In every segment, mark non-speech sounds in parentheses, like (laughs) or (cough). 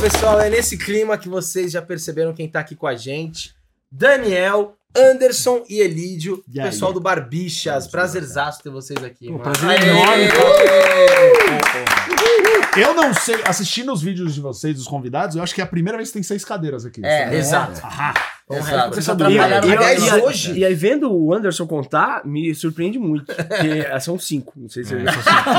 pessoal, é nesse clima que vocês já perceberam quem tá aqui com a gente. Daniel, Anderson e Elídio, E pessoal do Barbichas. Prazerzaço ter vocês aqui. Pô, mano. prazer Aê! enorme. Eu não sei, assistindo os vídeos de vocês, dos convidados, eu acho que é a primeira vez que tem seis cadeiras aqui. É, Exato. Ah, Exato. E- e- aliás, caralho. hoje- E aí, vendo o Anderson contar, me surpreende muito. Porque ah, (laughs) são cinco. Não sei se eu são cinco.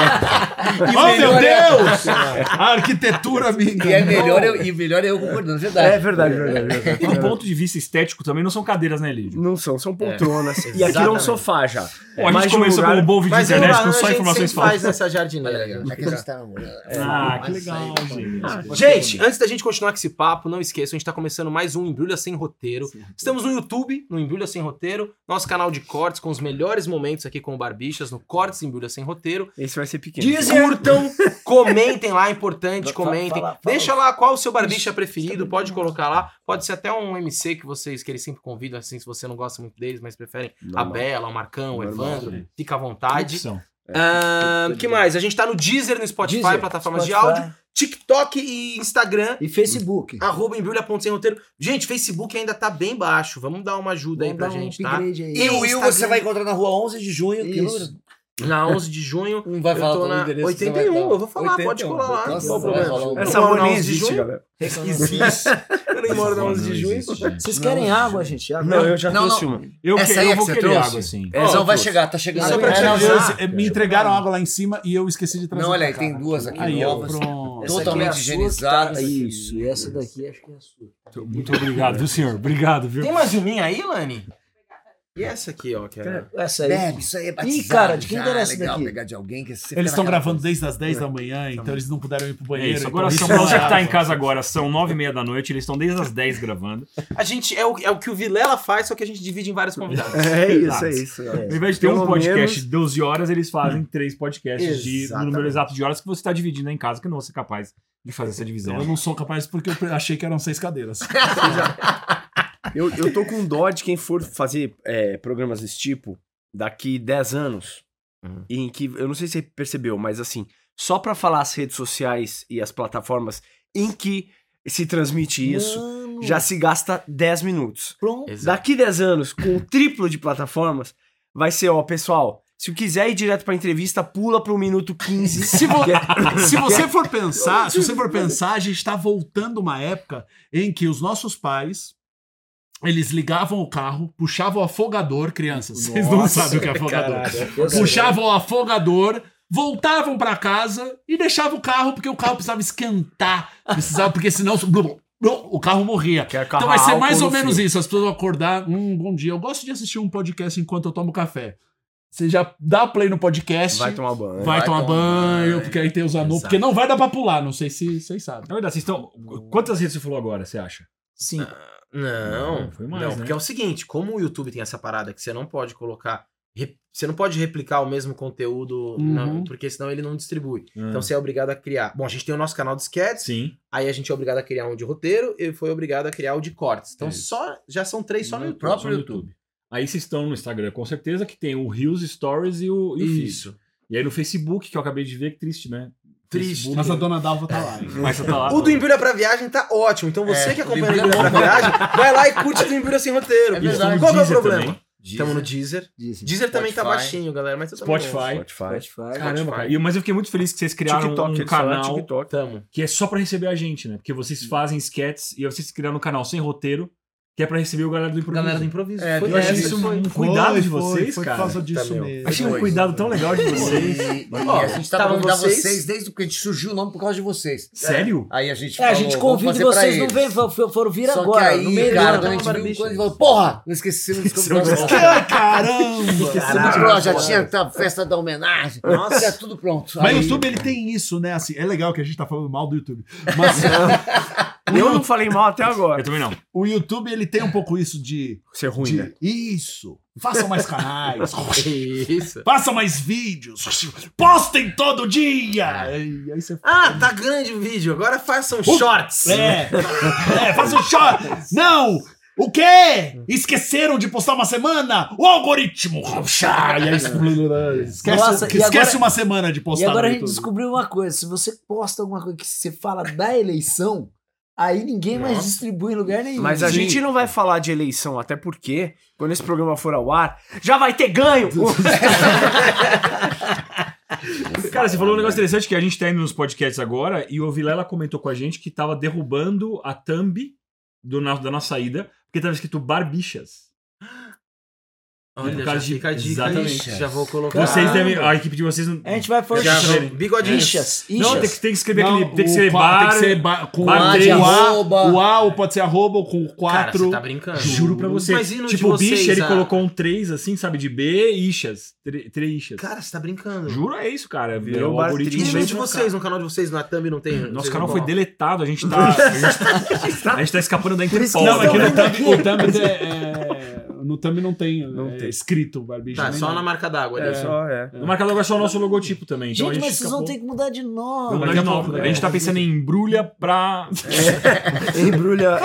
(laughs) (laughs) oh, meu é- Deus! A arquitetura me E é melhor eu, e melhor eu concordando, verdade. É verdade, verdade. verdade. E do ponto de vista estético também não são cadeiras, né, Lídio? Não são, são poltronas. e aqui é um sofá já. Pô, a gente começou com um bom vídeo de internet a com só informações sempre faz falsas. nessa jardineira. É que a gente tá namorando. Ah, que legal, gente. Gente, antes da gente continuar com esse papo, não esqueçam, a gente tá começando mais um Embrulha Sem Roteiro. Estamos no YouTube, no Embrulha Sem Roteiro, nosso canal de cortes com os melhores momentos aqui com o Barbichas, no Cortes Embrulha Sem Roteiro. Esse vai ser pequeno. Curtam, (laughs) comentem lá, é importante, Fala, comentem. fala, fala. Deixa lá qual o seu barbicha preferido, pode colocar lá. Pode ser até um MC que vocês, que eles sempre convidam, assim, se você não gosta muito deles, mas preferem a. Bela, o Marcão, o Evandro, fica à vontade. Opção. O que mais? A gente tá no Deezer, no Spotify, Deezer, plataformas de Spotify áudio, TikTok e Instagram. E Facebook. Arroba embrulha.sem roteiro. Gente, Facebook ainda tá bem baixo. Vamos dar uma ajuda aí Vamos pra dar um gente, tá? aí. E o Will você vai encontrar na rua 11 de junho. Que Isso. número? Na 11 de junho. (laughs) Não vai Eu falar tô qual na o endereço que você 81, vai dar. eu vou falar, pode 81. colar lá, Nossa, qual o vai problema? falar Essa Eu rua na nem 11 de existe, junho. galera. Existe. (laughs) Eu nem moro na 11 de junho. Vocês querem água, gente? Água? Não, eu já Não, trouxe não. uma. Eu, Essa que- aí eu é vou que você querer trouxe? água, assim. É, não, eu vai chegar, tá chegando. Só aí. pra É, te não, avisar. não. Me entregaram água lá em cima e eu esqueci de trazer. Não, olha aí, tem duas aqui Aí, novas. pronto. Totalmente é a sua que higienizadas. Tá... Isso, e essa daqui acho que é a sua. Muito obrigado, viu, senhor? Obrigado, viu? Tem mais uma aí, Lani? E essa aqui, ó, que é... Essa aí. Bebe, isso aí é batizado. cara, de quem já, era essa legal daqui? pegar de alguém que você Eles estão gravando desde as 10 da manhã, então eles não puderam ir pro É banheiro. isso. então Agora, isso são, você que tá é em casa agora, são nove e meia da noite, eles estão desde as 10 gravando. A gente, é o, é o que o Vilela faz, só que a gente divide em vários convidados. É isso, é isso. Ao invés de ter um podcast menos- de 12 horas, eles fazem três podcasts de, no número exato de horas que você está dividindo aí em casa, que não vou ser capaz de fazer essa divisão. Eu não sou capaz porque eu achei que eram seis cadeiras. (laughs) Eu, eu tô com dó de quem for fazer é, programas desse tipo daqui 10 anos, Uhum. em que, eu não sei se você percebeu, mas assim, só pra falar as redes sociais e as plataformas em que se transmite isso, Mano, já se gasta 10 minutos. Pronto. Exato. Daqui 10 anos, com o triplo de plataformas, vai ser, ó, pessoal, se quiser ir direto pra entrevista, pula pro minuto 15. (laughs) Se, vo- se você for pensar, se você for (laughs) pensar, a gente tá voltando uma época em que os nossos pais eles ligavam o carro, puxavam o afogador, crianças. Vocês não sabem o que é afogador. Sei. Puxavam o afogador, voltavam pra casa e deixavam o carro porque o carro precisava esquentar, precisava porque senão o carro morria. Então vai ser mais ou menos isso. As pessoas vão acordar, hum, bom dia. Eu gosto de assistir um podcast enquanto eu tomo café. Você já dá play no podcast, Vai vai, tomar banho. tomar tomar banho, banho. porque aí tem os anúncios. Porque não vai dar pra pular, não sei se vocês sabem. Na verdade, vocês estão. Quantas redes você falou agora, você acha? Sim. Não, Não, foi mais, não, né? porque é o seguinte, como o YouTube tem essa parada que você não pode colocar, você não pode replicar o mesmo conteúdo, Uhum. não, porque senão ele não distribui. Ah. Então você é obrigado a criar. Bom, a gente tem o nosso canal de sketches, Sim. aí a gente é obrigado a criar um de roteiro e foi obrigado a criar o de cortes. Então Isso. só já são três só no, YouTube. próprio no YouTube. Aí vocês estão no Instagram, com certeza, que tem o Reels, Stories e o, e o Feed. Isso. E aí no Facebook, que eu acabei de ver, que triste, né? Triste. Mas a dona Dalva tá lá. hein? Mas você tá lá. O do Embrulha pra Viagem tá ótimo. Então você É, que acompanha o Embrulha pra é bom. Viagem, vai lá e curte o do Embrulha sem roteiro. É verdade. Qual que é o Deezer problema? também. Estamos no Deezer. Dizem. Deezer também tá baixinho, galera, mas Spotify. Spotify. Spotify. Caramba, cara. Mas eu fiquei muito feliz que vocês criaram TikTok, um canal TikTok. Tamo. que é só pra receber a gente, né? Porque vocês fazem sketches e vocês criaram um canal sem roteiro, que é pra receber o galera do improviso. Galera do improviso. É, Foi Eu achei essa, isso foi. um cuidado de Foi, vocês, foi cara. por causa disso Também. mesmo. Achei um Foi. cuidado tão legal de vocês. E, e Ó, a gente tá estavam falando de vocês- vocês desde que a gente surgiu o nome por causa de vocês. Sério? Aí a gente É, a falou, gente convida vocês não vêm, foram, vir Só agora. que aí, no meio cara, do quando a gente tava viu coisa, falou, porra, não esquecemos dos convidados. Ah, Caramba! Já tinha a festa da homenagem. Nossa, é tudo pronto. Mas o YouTube ele tem isso, né? Assim, é legal que a gente tá falando mal do YouTube. Mas (laughs) (laughs) Eu não falei mal até Eu agora. também não. o YouTube ele tem um pouco isso de, Ser ruim, de né? isso. Façam mais canais. (laughs) Isso. Façam mais vídeos. Postem todo dia. E aí você Ah, tá grande o vídeo. Agora façam shorts. É, (laughs) é, faz um shot. Não! O quê? Esqueceram de postar uma semana? O algoritmo! E aí, esquece, Nossa, e esquece agora- uma semana de E postar agora a gente YouTube. descobriu uma coisa: se você posta alguma coisa que você fala da eleição, Aí ninguém mais Nossa. distribui em lugar nenhum. Mas a Sim. gente não vai falar de eleição, até porque, quando esse programa for ao ar, já vai ter ganho! (laughs) Cara, você falou um negócio interessante que a gente tá indo nos podcasts agora e o Vilela comentou com a gente que tava derrubando a thumb do, da nossa ida, porque tava escrito Barbichas. Olha, Por já de- fica a dica aí. Exatamente. Já vou colocar. Vocês devem. A equipe de vocês não. A gente vai for Já Deixa eu vou. ver. Bigodinhos. Ixas, Não, tem que, tem que escrever Não, aquele. Tem que o ser bar. Tem que ser ba- com bar o três. A, Arroba. o A ou pode ser arroba com Cara, quatro. você tá brincando. Juro pra você. Mas e no de tipo, o bicho, ele ah? colocou um 3, assim, sabe? De B e Ixas. Tre- Três Ixas. Cara, você tá brincando. Juro, é isso, cara. Virou o bar algoritmo E de vocês, no canal de vocês, na thumb não tem. Nosso canal foi deletado, a gente (laughs) tá. A gente tá, tá escapando da Interpol. Não, é que no thumb, o thumb é, é- no thumb não tem, Não é, tem. escrito barbicha. Tá, só nada. na marca d'água. É só, é. No marcador vai só o nosso logotipo também. Então Gente, gente mas vocês vão escapou. ter que mudar de nome. Mudar de a novo. (laughs) pouco, A gente tá pensando em embrulha pra. Embrulha.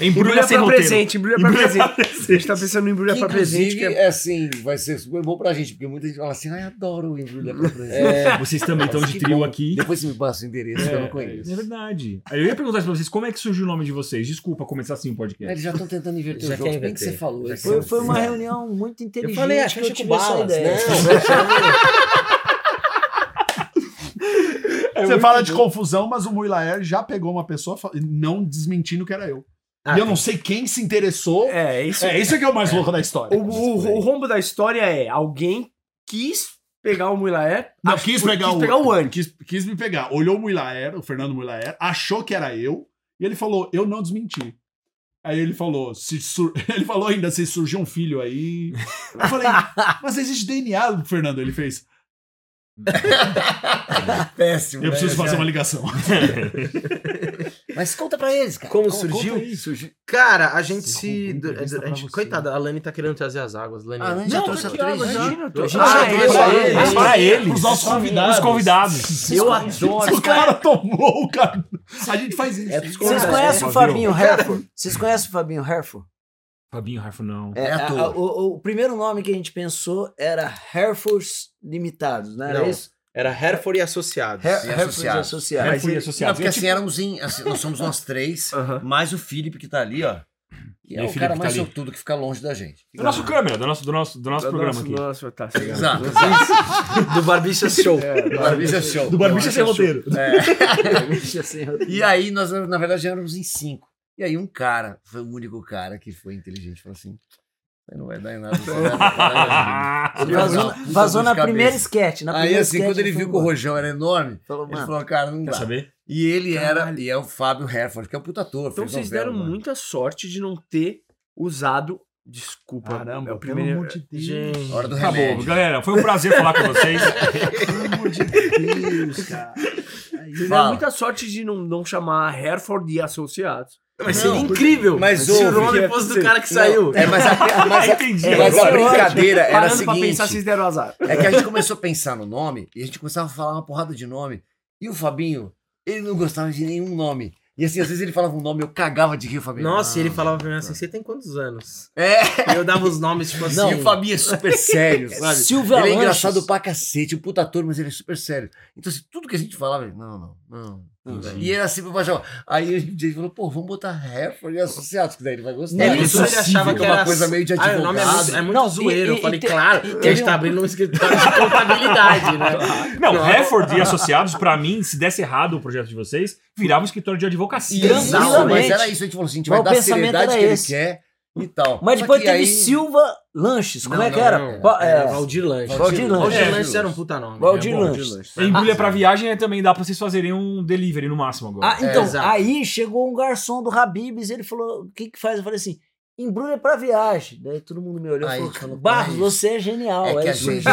Embrulha Embrulha sem pra presente, embrulha pra presente. A gente tá pensando em embrulha pra presente. é... é assim, vai ser super bom pra gente, porque muita gente fala assim, ai, adoro embrulha pra presente. É, Vocês também estão de trio aqui. Depois você me passa o endereço que eu não É conheço. verdade. Aí eu ia perguntar isso pra vocês, como é que surgiu o nome de vocês? Desculpa começar assim o podcast. Eles já estão tentando inverter o jogo. Bem que inverter. Falou. Esse foi, é o- foi uma reunião muito inteligente Eu falei, ah, que eu com tive essa ideia. (laughs) Você fala de confusão, mas o Muilaer já pegou uma pessoa não desmentindo que era eu. Ah, e eu não sei quem se interessou. É, isso. É, isso é que é o mais louco da história. O, o, o rombo da história é alguém quis pegar o Muilaer. Não, ach- quis pegar o. pegar o Andy. Quis, quis me pegar. Olhou o Muilaer, o Fernando Muilaer, achou que era eu, e ele falou: eu não desmenti. Aí ele falou, se sur- (laughs) ele falou ainda, se surgiu um filho aí. Eu falei, (laughs) mas existe DNA, Fernando. Ele fez. (laughs) Péssimo. Eu né? preciso fazer Já- uma ligação. (laughs) Mas conta pra eles, cara. Como Conta- surgiu? Surgiu. Cara, a gente se. a gente- coitada, a Lani tá querendo trazer as águas. Lani. Ah, né? Já Não, trouxe tá a aqui, três. água, já. Imagina, Eu- já- Ah, já é trouxe a eles. Pra eles. Os nossos convidados. Os convidados. Eu adoro. Os caras tomou, cara. A gente faz isso. É Vocês conhecem o Fabinho Herford? Vocês conhecem o Fabinho Herford? Fabinho Rafa, não. É, É a- a- o, o primeiro nome que a gente pensou era Herfords Limitados, não era Não. isso? Era Hereford e Associados. Her E associados. Associados. E Não, associados? porque assim, éramos em. assim, nós somos nós três, (laughs) mais o Felipe que tá ali, ó. Que E é o Felipe cara que mais tá ali? sortudo que fica longe da gente. Do nosso câmera, do nosso, do nosso, do nosso programa aqui. Nossa, tá, tá. (laughs) Exato. Do Barbicha Show. Do Barbicha Show. Do Barbicha sem roteiro. (laughs) Eu- E aí, nós, na verdade, éramos em cinco. E aí, um cara, foi o único cara que foi inteligente, falou assim: "Isso aí não vai dar em nada. aí (laughs) vai dar em nada." (laughs) Ele Foi vazou, vazou na primeira sketch. Na Aí, primeira assim, sketch quando ele viu que o rojão era enorme, Falou, ele falou: Cara, não Quer dá. saber? E ele era, Caralho. e é o Fábio Herford, que é o puta ator. Então vocês novela, deram mano. muita sorte de não ter usado. Desculpa. Caramba, é o pelo primeiro. amor de Deus. Gente. Hora do Acabou. remédio. Galera, foi um prazer falar com vocês. (laughs) Pelo amor de Deus, cara. Vocês deram muita sorte de não, não chamar Hereford e Associados. Mas seria incrível. Mas se o nome fosse do cara que saiu. É, mas a, (laughs) mas a- é, mas a Agora, brincadeira era a Parando pra seguinte. pensar, vocês deram azar. É que a gente começou a pensar no nome e a gente começava a falar uma porrada de nome. E o Fabinho, ele não gostava de nenhum nome. E assim, às vezes ele falava um nome, eu cagava de rir, Fabinho. Nossa, e ele "Não, falava pra mim assim: você tem quantos anos? É, E eu dava os nomes, tipo assim. e o Fabinho é super (laughs) sério, sabe? Silvia ele é engraçado pra cacete, um puta ator, mas ele é super sério. Então, assim, tudo que a gente falava, ele, não, não, não. E ele assim, baixava. Aí a gente falou, pô, vamos botar Herford e Associados, que daí ele vai gostar. É, Não, isso ele achava que é uma era coisa meio de Ah, o nome é muito, advogado. é muito Não, e- zoeiro. e- eu falei, e claro, e que a gente tá abrindo um escritório de contabilidade, né? (laughs) Não, Não. Hereford e Associados, pra mim, se desse errado o projeto de vocês, virava um escritório de advocacia. Exato, mas era isso, a gente falou assim, a gente vai o dar a seriedade era que ele esse. quer e tal. Mas depois teve aí- Silva Lanches. Como Não, é que não, era? não. É, Era Valdir Lanches. Valdir Lanches. Valdir É, Lanches era um puta nome. Valdir É. Lanches. Embrulha pra viagem é também dá pra vocês fazerem um delivery no máximo agora. Ah, então, exato. aí chegou um garçom do Habibs, ele falou, o que que faz? Eu falei assim, embrulha pra viagem. Daí todo mundo me olhou e falou, falou, Barros, "Mas você é genial. é que a gente-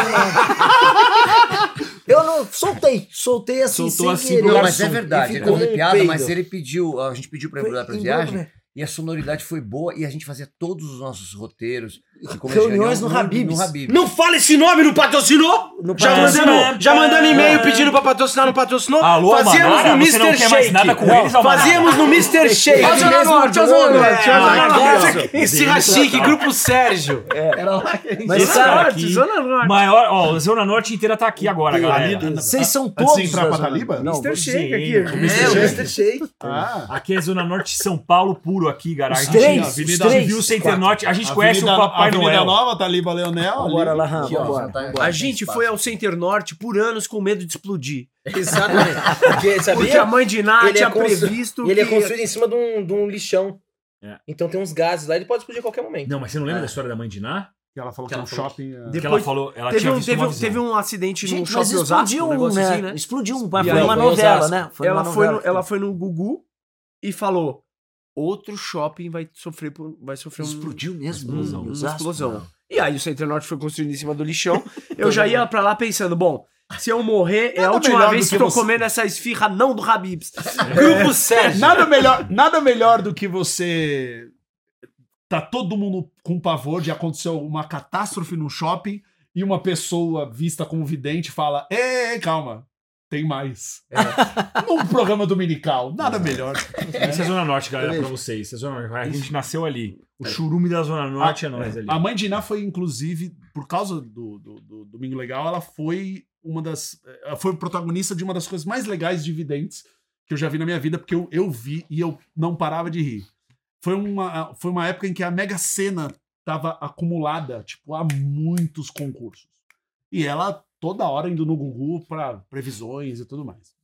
Eu não, soltei, soltei assim, Soltou sem assim querer. Não, mas é verdade, ele piada, mas ele pediu, a gente pediu pra embrulhar pra embrulha viagem, pra- e a sonoridade foi boa, e a gente fazia todos os nossos roteiros, Reuniões no Habib's. No Habib's. Não fala esse nome, não patrocinou? No Já patrocínio. mandando, já mandando e-mail pedindo pra patrocinar, não patrocinou? Alô, Fazíamos Almanara, no não Mr. quer mais Shake. nada com Não, eles? Fazíamos no Mr. Shake. Zona Norte, Zona Norte, olha o Zona Norte. Esfirra chique, grupo Sérgio. Era lá que a gente... Esse cara Norte, aqui, Zona Norte. maior, ó, a Zona Norte inteira tá aqui agora, galera. Vocês são Antes de todos. entrar pra Zona- Taliba? Não, Mr. Shake aqui. É, o Mr. Shake. Ah, Aqui é Zona Norte São Paulo puro aqui, Os três, Avenida o Center. Norte, a gente conhece o Papai Avenida Noel. Nova, Taliba Leonel. ali. Vambora, Laham, Aqui, ó, vambora. tá- A gente foi ao Center Norte por anos com medo de explodir. (laughs) Exatamente. Porque, (laughs) sabia? Porque a mãe de Ná Ele é tinha constru- previsto E ele é que... construído em cima de um, de um lixão. É. Então tem uns gases lá, ele pode explodir a qualquer momento. Não, mas você não lembra da história da mãe de Ná? Que ela falou Que que, ela um falou shopping. é, Que Depois ela falou, ela teve, tinha um, visto teve, uma um, teve um acidente no Gente, mas shopping Osasco, explodiu um um, negócio né? assim, né? Explodiu um. Foi aí, uma novela, né? Foi ela, foi no, ela foi no Gugu e falou: outro shopping vai sofrer, por, vai sofrer um, Explodiu mesmo. explosão. em uma explosão. E aí o Center Norte foi construído em cima do lixão. (laughs) Eu já ia pra lá pensando, bom, se eu morrer, é a última vez que que eu tô você- comendo essa esfirra não do Habibs. (laughs) Grupo Sérgio. Nada melhor, nada melhor do que você. Tá todo mundo com pavor de acontecer uma catástrofe no shopping e uma pessoa vista como vidente fala: Ei, ei, calma, tem mais. (laughs) Num programa dominical, nada melhor. Essa é a Zona Norte, galera, pra vocês. Essa é a Zona Norte. A gente nasceu ali. O churume da Zona Norte é nós ali. A mãe de Iná foi, inclusive, por causa do, do, do Domingo Legal, ela foi uma das. Ela foi protagonista de uma das coisas mais legais de videntes que eu já vi na minha vida, porque eu, eu vi e eu não parava de rir. Foi uma, foi uma época em que a Mega Sena estava acumulada, tipo, a muitos concursos. E ela toda hora indo no Google para previsões e tudo mais.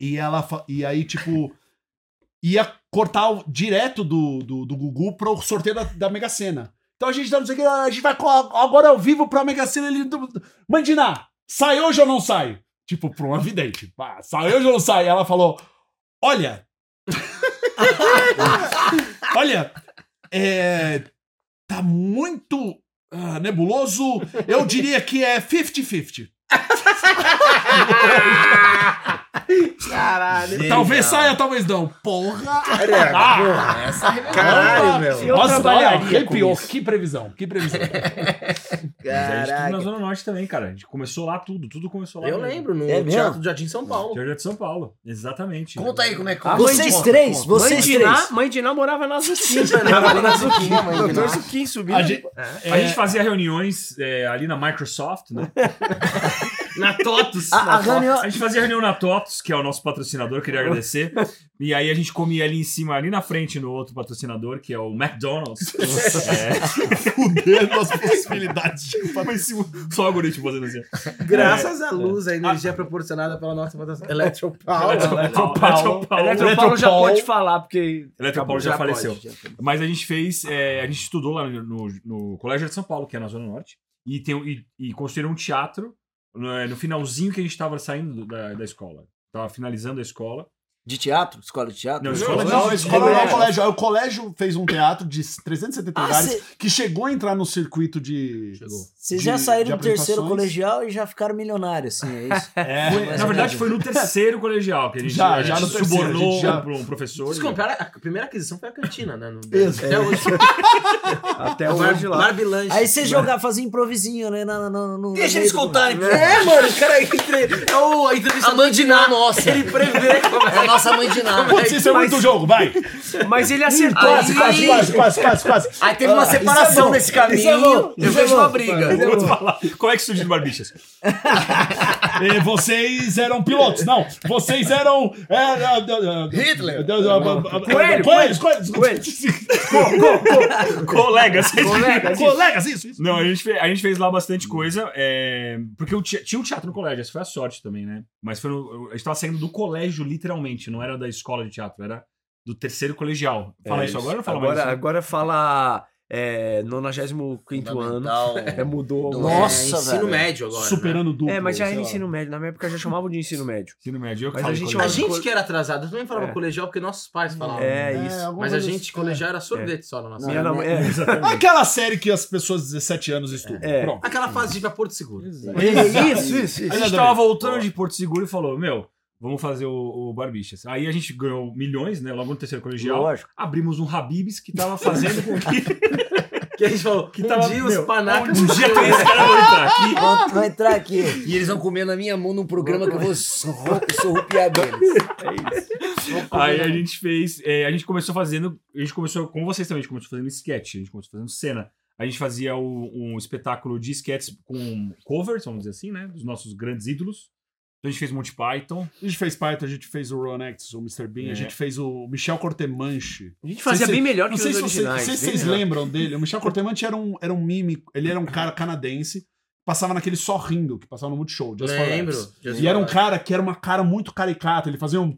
E ela e aí, tipo, ia cortar o- direto do, do, do Gugu pro sorteio da, da Mega Sena. Então a gente tá, não sei o que, a gente vai agora ao vivo pra Mega Sena. Ele, Mandina, sai hoje ou não sai? Tipo, pra uma vidente. Sai hoje ou não sai? Ela falou: Olha. (laughs) olha, é, tá muito ah, nebuloso. Eu diria que é 50-50. (laughs) Caralho. Talvez saia, talvez não. Porra! Ah, Essa arrebentou. Caralho, meu. Eu Nossa, olha, arrepiou. Que previsão, que previsão. Mas a gente tudo na Caraca. Zona Norte também, cara. A gente começou lá tudo. Tudo começou lá. Eu mesmo. lembro, no É mesmo? Teatro do Jardim São Paulo. Jardim de São Paulo. Exatamente. Conta aí como é que A conta, mãe de- Vocês conta, três, conta. Mãe vocês de, Ná, três. mãe de Ná morava na Zuquim. (laughs) Morava na Zuquim, a mãe de Ná. Doutor Zuquim subindo. A gente, A gente fazia reuniões é, ali na Microsoft, né? (laughs) Na Totos. A, a Na Totos. reunião, A gente fazia reunião na TOTOS, que é o nosso patrocinador, queria agradecer. E aí a gente comia ali em cima, ali na frente, no outro patrocinador, que é o McDonald's. é, fudendo as possibilidades de sim, só o algoritmo fazendo assim. Graças à luz, a energia proporcionada pela nossa Eletropaulo. Eletropaulo. Eletropaulo já pode falar, porque. Eletropaulo já, Já pode, faleceu. já pode. Mas a gente fez, é, a gente estudou lá no, no- no Colégio de São Paulo, que é na Zona Norte, e, tem, e, e construíram um teatro no, no finalzinho que a gente estava saindo do- da, da escola. Tava finalizando a escola. De teatro? Escola de teatro? Não, escola Não, a de- escola não, o colégio. O colégio fez um teatro de 370 Ah, lugares cê- que chegou a entrar no circuito de. Chegou. Vocês já saíram do terceiro colegial e já ficaram milionários, assim, é isso? (laughs) É, Foi- Na verdade, foi no terceiro colegial que a gente, Já, a já gente terceiro, subornou a gente já- para um professor. Desculpa, a a primeira aquisição foi a cantina, né? No, Isso. Até hoje. (laughs) Até Bar- hoje lá. Barbilanche. Aí você jogar, fazer improvisinho, né? No, no, no, Deixa eles contarem. É, mano, o cara entre... é o, a A Ná nossa. Ele prevê como (laughs) É a nossa mãe de nada. Putz, isso é muito jogo, vai! Mas ele acertou. Quase, Aí- quase, quase, quase, quase, quase. Aí teve uma Ah, é separação bom, nesse isso é caminho. bom, Eu é vejo bom. uma briga. Eu vou te falar. Como é que surgiu o Barbichas? (laughs) E vocês eram pilotos. Não, vocês eram. É, é, é, é, Hitler. Coelho, coelhos, coelhos. Colegas. Colegas, isso, isso. Não, a gente, fez, a gente fez lá bastante coisa, é, porque tinha um teatro no colégio, essa foi a sorte também, né? Mas foi no- a gente tava saindo do colégio, literalmente, não era da escola de teatro, era do terceiro colegial. Fala É isso isso. agora ou não fala agora, mais isso? agora fala é, 95 ano. É, mudou. Do- Nossa, é, ensino velho. médio agora. né? Superando duplo. É, mas já era ensino médio. Na minha época já chamavam de ensino médio. Ensino médio, eu que Mas a gente colegial. A As gente que era atrasado, eu também falava É. colegial porque nossos pais falavam. É, É, isso. alguma Mas a gente, assim, colegial era sorvete só na nossa Minha nam- é. Aquela série que as pessoas de 17 anos estudam. É. Pronto. Aquela fase de ir pra Porto Seguro. isso, isso, isso. A gente tava voltando de Porto Seguro e falou, meu, vamos fazer o, o Barbichas. Aí a gente ganhou milhões, né, logo no terceiro colegial. Lógico. Abrimos um Habibs que tava fazendo com que... (laughs) Que a gente falou, Que um tava- dia os meu, panacas... Um dia que esse cara vai entrar aqui. (laughs) Vão, vão entrar aqui. E eles vão comer na minha mão num programa que eu vou sorrupiar deles. (laughs) Aí a gente fez. é, a gente começou fazendo. A gente começou, com vocês também, a gente começou fazendo sketch, a gente começou fazendo cena. A gente fazia o- um espetáculo de sketches com covers, vamos dizer assim, né? Dos nossos grandes ídolos. Então a gente fez Monty Python. A gente fez Python, a gente fez o Ron X, o Mr. Bean, É. a gente fez o Michel Cortemanche. A gente fazia Sei bem melhor que Não os sei se, você, originais. não sei se vocês melhor. lembram dele. O Michel Cortemanche era um, era um mime, ele era um cara canadense, passava naquele Só Rindo, que passava no Multishow. Just for Lembro. Laughs. Just E era um cara que era uma cara muito caricata, ele fazia um...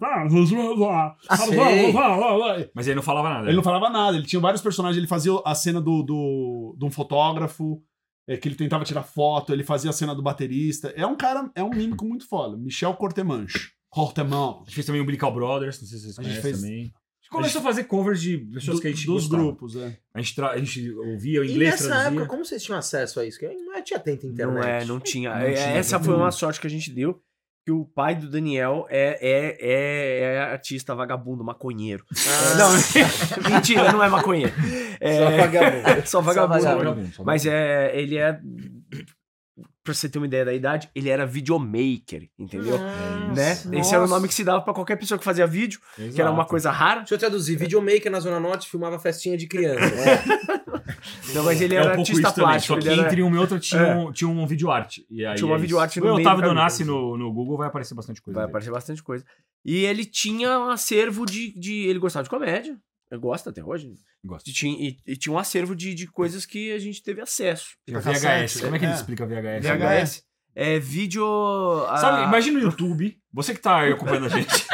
sei. Mas ele não falava nada. Ele não falava nada, ele tinha vários personagens, ele fazia a cena do, do, de um fotógrafo, é, que ele tentava tirar foto, ele fazia a cena do baterista. É um cara, é um mímico muito foda. Michel Cortemanche. A Cortemanche. gente fez também o Umbilical Brothers, não sei se vocês A gente conhecem fez- também. A gente começou a fazer covers de pessoas Do- que a gente dos gostava. grupos, é. A gente, tra- a gente ouvia o E inglês, nessa traduzia. época, como vocês tinham acesso a isso? Que não tinha tanta internet. Não é, não tinha. Não É, tinha, Essa foi uma sorte que a gente deu. Que o pai do Daniel é, é, é, é artista vagabundo, maconheiro. Ah. Não, (laughs) mentira, não é maconheiro. É, (laughs) Só vagabundo. só vagabundo. Só Vagabundo, Mas é, ele é. Pra você ter uma ideia da idade, ele era videomaker, entendeu? né? Esse era o nome que se dava pra qualquer pessoa que fazia vídeo, que era uma Exato. coisa rara. Deixa eu traduzir. Videomaker na Zona Norte filmava festinha de criança. (laughs) Não, mas ele É era um pouco artista isso também, plástico. só que era- entre um e outro tinha, É. um, tinha um videoarte. E aí Tinha uma é videoarte no O Otávio. Donassi no, no Google vai aparecer bastante coisa. Vai dele. aparecer bastante coisa. E ele tinha um acervo de. de ele gostava de comédia. Gosta até hoje. Gosto. E tinha, e, e tinha um acervo de, de coisas que a gente teve acesso. VHS. Como é que ele é. explica VHS? VHS. É vídeo. ah, Sabe, imagina no YouTube, você que tá aí acompanhando a gente.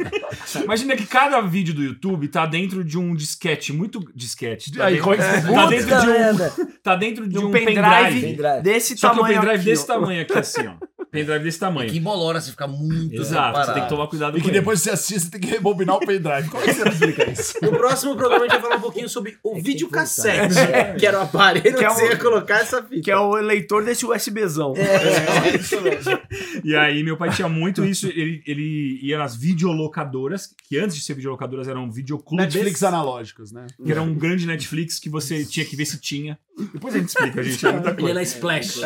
(laughs) imagina que cada vídeo do YouTube tá dentro de um disquete, muito disquete. Tá Aí, dentro, é que- tá dentro de um, (laughs) tá dentro de De um um pendrive. pendrive. Desse Só que o tamanho. pendrive aqui, desse ó. tamanho aqui, assim, ó. (laughs) Pendrive desse tamanho. Que embolora se ficar muito Exato, você tem que tomar cuidado E com que ele. depois você assiste, você tem que rebobinar o pendrive. Como é que você explica isso? No próximo programa a gente vai falar um pouquinho sobre o videocassete, que era o aparelho Que é que você ia colocar essa fita. Que é o leitor desse USBzão. É, isso mesmo. E aí, meu pai tinha muito isso. Ele, ele ia nas videolocadoras, que antes de ser videolocadoras eram videoclubes. Netflix analógicos, né? Que era um grande Netflix que você tinha que ver se tinha. Depois a gente explica, gente. É muita (laughs) Ele é coisa. na Splash.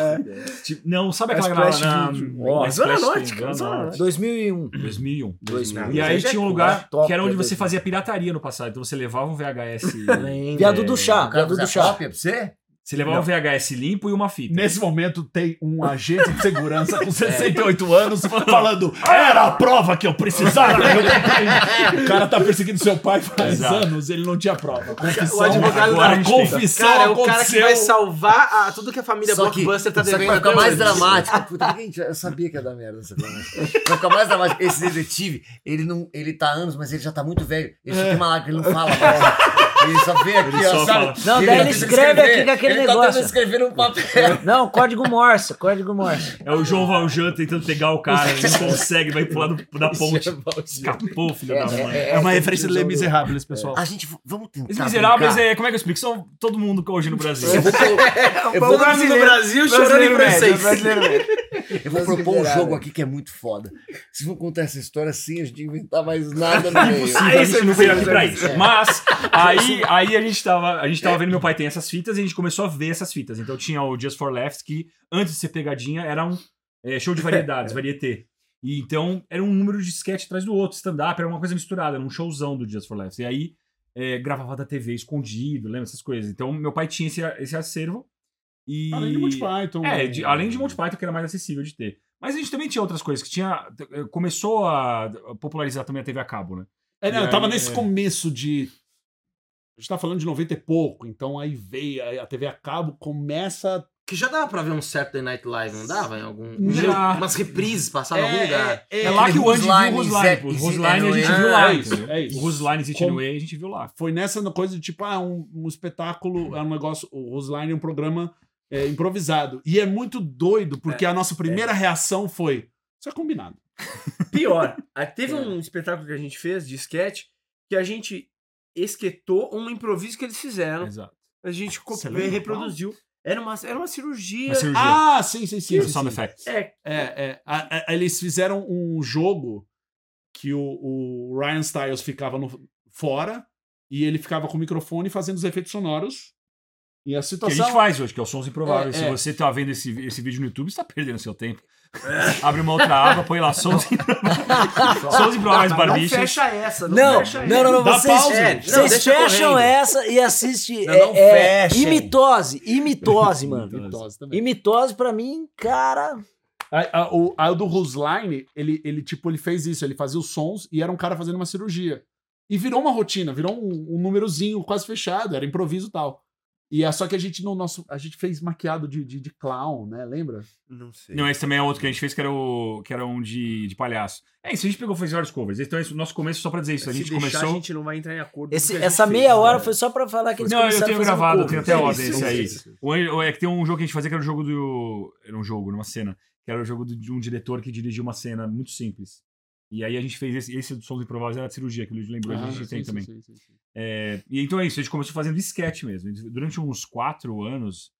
Tipo, não, sabe A aquela Splash na, Video. na, na Zona Norte. 2001. 2001. 2000. E aí é tinha um cool. lugar top, que era onde é você 2000. fazia pirataria no passado. Então você levava um VHS. (laughs) Viado do chá. Viado do chá. pra você? Você levava um VHS limpo e uma fita. Nesse momento tem um agente de segurança com (laughs) 68 anos falando: Era a prova que eu precisava. (laughs) o cara tá perseguindo seu pai faz Exato. anos, ele não tinha prova. Confissão, O advogado Agora a a gente tem. confissão Cara, é o cara que vai salvar a- tudo que a família Só que, Blockbuster tá só que devendo. vai ficar mais dramático. Puta, gente, eu sabia que ia dar merda essa coisa. Vai ficar mais dramático. Esse detetive, ele não. Ele tá há anos, mas ele já tá muito velho. Ele só tem uma lágrima, ele não fala. Ele só vê aqui, Ele ó, só sabe? fala. Não, daí tá ele escreve aqui com aquele ele tá negócio. tentando escrever num papel. (laughs) Não, código Morse. Código Morse. É o João Valjean tentando pegar o cara, ele não consegue, vai pular do- (laughs) da ponte. Escapou, filho da mãe. É uma referência de Les Miserables, pessoal. A gente, vamos tentar. Os miseráveis brincar. é. Como é que eu explico? São todo mundo hoje no Brasil. Eu vou, (laughs) eu vou- Todo mundo no Brasil chorando em francês. eu vou propor um jogo aqui que é muito foda. Vocês vão contar essa história sem a gente inventar mais nada no meio. Impossível, a gente não veio aqui pra isso. Mas aí, aí a gente tava. A gente tava vendo meu pai tem essas fitas e a gente começou a ver essas fitas. Então tinha o Just for Laughs, que antes de ser pegadinha, era um é, show de variedades, (laughs) varieté. E então era um número de sketch atrás do outro, stand-up, era uma coisa misturada, era um showzão do Just for Laughs. E aí é, gravava da TV escondido, lembra essas coisas. Então meu pai tinha esse, esse acervo. E... Além de Monty Python. É, de- além de Monty Python, que era mais acessível de ter. Mas a gente também tinha outras coisas que tinha. Começou a popularizar também a TV a cabo, né? É, não, eu tava nesse é. começo de. A gente tá falando de 90 e pouco, então aí veio a TV a cabo, começa. Que já dava pra ver um Saturday Night Live, não dava? Em algum. Já. Umas reprises passavam em algum lugar. É lá que o Andy viu o Rusline. O Rusline a gente é, viu é lá. isso, entendeu? é isso. O Rusline Como- a gente viu lá. Foi nessa coisa de tipo, ah, um, um espetáculo, é um negócio. O Rosline é um programa é, improvisado. E é muito doido, porque a nossa primeira reação foi. Isso é combinado. Pior, teve (laughs) um espetáculo que a gente fez de sketch que a gente esquetou um improviso que eles fizeram. Exato. A gente co- Você lembra reproduziu. Era uma, era uma cirurgia. Uma cirurgia. Ah, sim, sim, sim. Sim, sim, sound sim. effects. É, É, é. A- a- eles fizeram um jogo que o, o Ryan Styles ficava no- fora e ele ficava com o microfone fazendo os efeitos sonoros. E a Que a situação. gente faz hoje, que é o Sons Improváveis. É, Se é. você tá vendo esse, esse vídeo no YouTube, você tá perdendo seu tempo. (laughs) Abre uma outra aba, põe lá Sons Improváveis. (laughs) Sons Improváveis Não Barbichas. fecha essa, não, Não, fecha não, não, não, Dá vocês, pausa. É, não, vocês deixa fecham essa e assiste Não, é, não é, fechem. imitose, imitose, mano. (laughs) Imitose também. Imitose pra mim, cara, A, a, o, a do Rusline, ele, ele, tipo, ele fez isso, ele fazia os sons e era um cara fazendo uma cirurgia. E virou uma rotina, virou um, um númerozinho quase fechado, era improviso e tal. E é só que a gente no nosso. A gente fez maquiado de, de, de clown, né? Lembra? Não sei. Não, esse também é outro que a gente fez, que era, o, que era um de, de palhaço. É isso, a gente pegou, fez vários covers. Então, esse, o nosso começo, só pra dizer isso, a Se gente deixar, começou... a gente não vai entrar em acordo. esse- essa fez, meia né? hora foi só pra falar que eles Não, eu tenho gravado, eu cover. tenho até Isso, ordem esse aí. isso. O, o- é que tem um jogo que a gente fazia que era o jogo do. Era um jogo, numa cena. Que era o jogo do- de um diretor que dirigiu uma cena muito simples. E aí a gente fez esse, esse do Sons Improváveis era a cirurgia, que o Luiz lembrou, a gente Ah, tem sim, também. sim, sim, sim. É, e então é isso, a gente começou fazendo sketch mesmo. Durante uns quatro anos.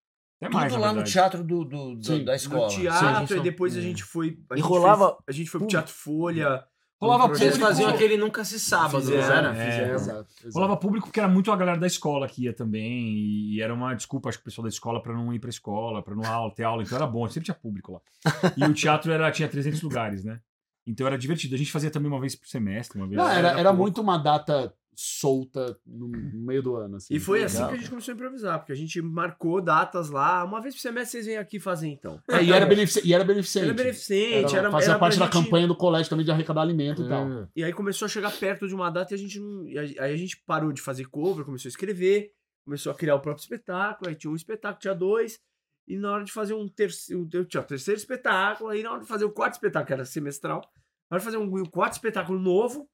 Até mais, Tudo na lá no teatro do, do- do- Sim, da No escola. teatro, Sim, e depois a é. gente foi. A gente rolava fez- a gente foi pro Teatro Folha. Rolava projeto- Vocês faziam aquele Nunca Se Sábado, Fizeram, era? é. fizeram. Exato, exato. Rolava público porque era muito a galera da escola que ia também. E era uma desculpa, acho que o pessoal da escola pra não ir pra escola, pra não aula, ter aula. Então era bom, sempre tinha público lá. (laughs) E o teatro era, tinha 300 lugares, né? Então era divertido. A gente fazia também uma vez por semestre, uma vez. Não, era, era pouco. muito uma data solta no, meio do ano. Assim. E foi assim que a gente começou a improvisar, porque a gente marcou datas lá. Uma vez por semestre vocês vêm aqui fazer então. É, e, era benefici- e era (laughs) beneficente. Era beneficente, Era, era, fazia era parte da gente- campanha do colégio também de arrecadar alimento e tal. Hum. E aí começou a chegar perto de uma data e a gente não. Aí a gente parou de fazer cover, começou a escrever, começou a criar o próprio espetáculo, aí tinha um espetáculo, tinha dois. E na hora de fazer um terceiro. Tinha o terceiro espetáculo, aí na hora de fazer o quarto espetáculo, que era semestral, na hora de fazer um, um quarto espetáculo novo,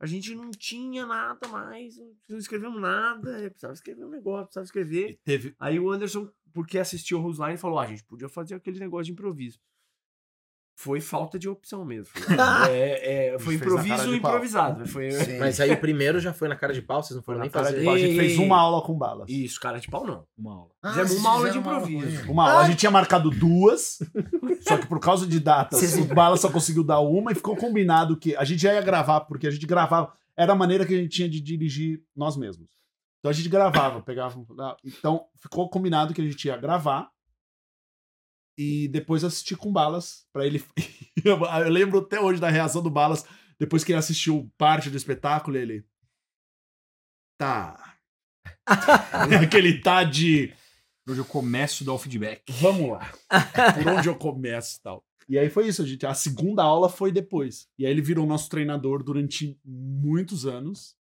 a gente não tinha nada mais, não escrevemos nada, é, precisava escrever um negócio, precisava escrever. Teve, Aí o Anderson, porque assistiu o Roseline, falou: ah, a gente podia fazer aquele negócio de improviso. Foi falta de opção mesmo. Foi, (laughs) é, é, foi improviso de pau. improvisado. Foi. (laughs) Mas aí o primeiro já foi na cara de pau, vocês não foram Foi nem na cara fazer. de a gente fez uma aula com balas. Isso, cara de pau não. Uma aula. Ah, Fizemos uma aula de uma aula improviso. Uma aula. A gente tinha marcado duas, (laughs) só que por causa de datas, o Bala só conseguiu dar uma e ficou combinado que a gente já ia gravar, porque a gente gravava. Era a maneira que a gente tinha de dirigir nós mesmos. Então a gente gravava, pegava. Então ficou combinado que a gente ia gravar e depois assistir com Balas para ele. (laughs) eu lembro até hoje da reação do Balas depois que ele assistiu parte do espetáculo. Ele. Tá. (laughs) Aquele tá de. Hoje eu começo a dar o feedback. Vamos lá. Por onde eu começo e tal. E aí foi isso, a gente. A segunda aula foi depois. E aí ele virou nosso treinador durante muitos anos.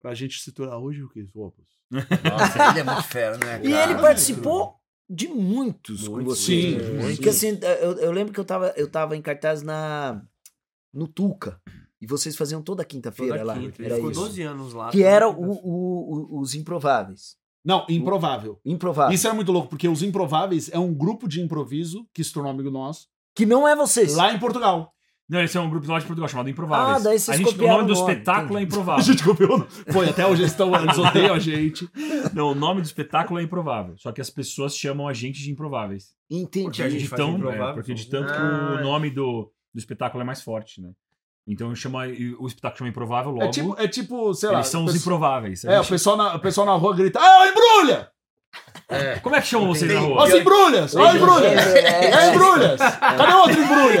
Pra gente se tornar hoje o que? Opus. Nossa, ele é muito fera, né? E cara? ele participou de muitos com vocês. sim. Porque assim, eu, eu lembro que eu tava, eu tava em cartaz na no Tuca. E vocês faziam toda quinta-feira Toda lá. quinta. Ele Era ficou isso. 12 anos lá. Que era o, o- o- os improváveis. Não, improvável. Improváveis. Isso era muito louco, porque os Improváveis é um grupo de improviso que se tornou amigo nosso, Que não é vocês. lá em Portugal. Não, esse é um grupo lá de Portugal chamado Improváveis. Ah, daí vocês a gente, o copiaram nome do o nome, espetáculo é entendi. (laughs) A Improvável. gente copiou. Foi, até hoje eles, estão, eles odeiam a gente. Não, o nome do espetáculo é Improvável. Só que as pessoas chamam a gente de Improváveis. Entendi. Porque a gente De tão- Improvável, é, porque de tanto que Ah, o é. nome do, do espetáculo é mais forte, né? Então chama, o espetáculo chama Improvável logo. É tipo, é tipo sei lá. eles são os pesso- improváveis. A É, o gente- pessoal na, o pessoal na rua grita: Ah, embrulha! Como é que chamam vocês na rua? os embrulhas! Ó, embrulhas! É, embrulhas! Cadê outro embrulha?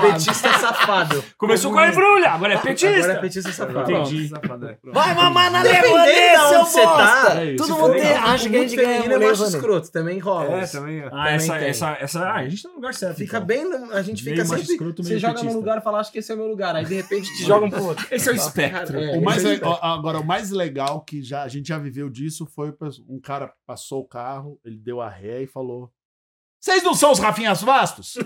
Petista safado. Começou com a embrulha, agora é petista. Agora é petista safado. Entendi. Vai mamar na Levanê, seu você tá, é. Todo mundo acha que a gente ganha é mulher macho escroto, também rola. É, também. Ah, essa, tem. essa, essa. Ah, a gente tá no lugar certo. Fica então. bem. A gente fica sempre. escroto, Você joga petista. num lugar e fala, acho que esse é o meu lugar. Aí de repente te jogam pro outro. Esse é o espectro. É, O mais esse é le- ó, Agora, o mais legal que já, a gente já viveu disso foi um cara passou o carro, ele deu a ré e falou: Vocês não são os Rafinhas Vastos? (laughs)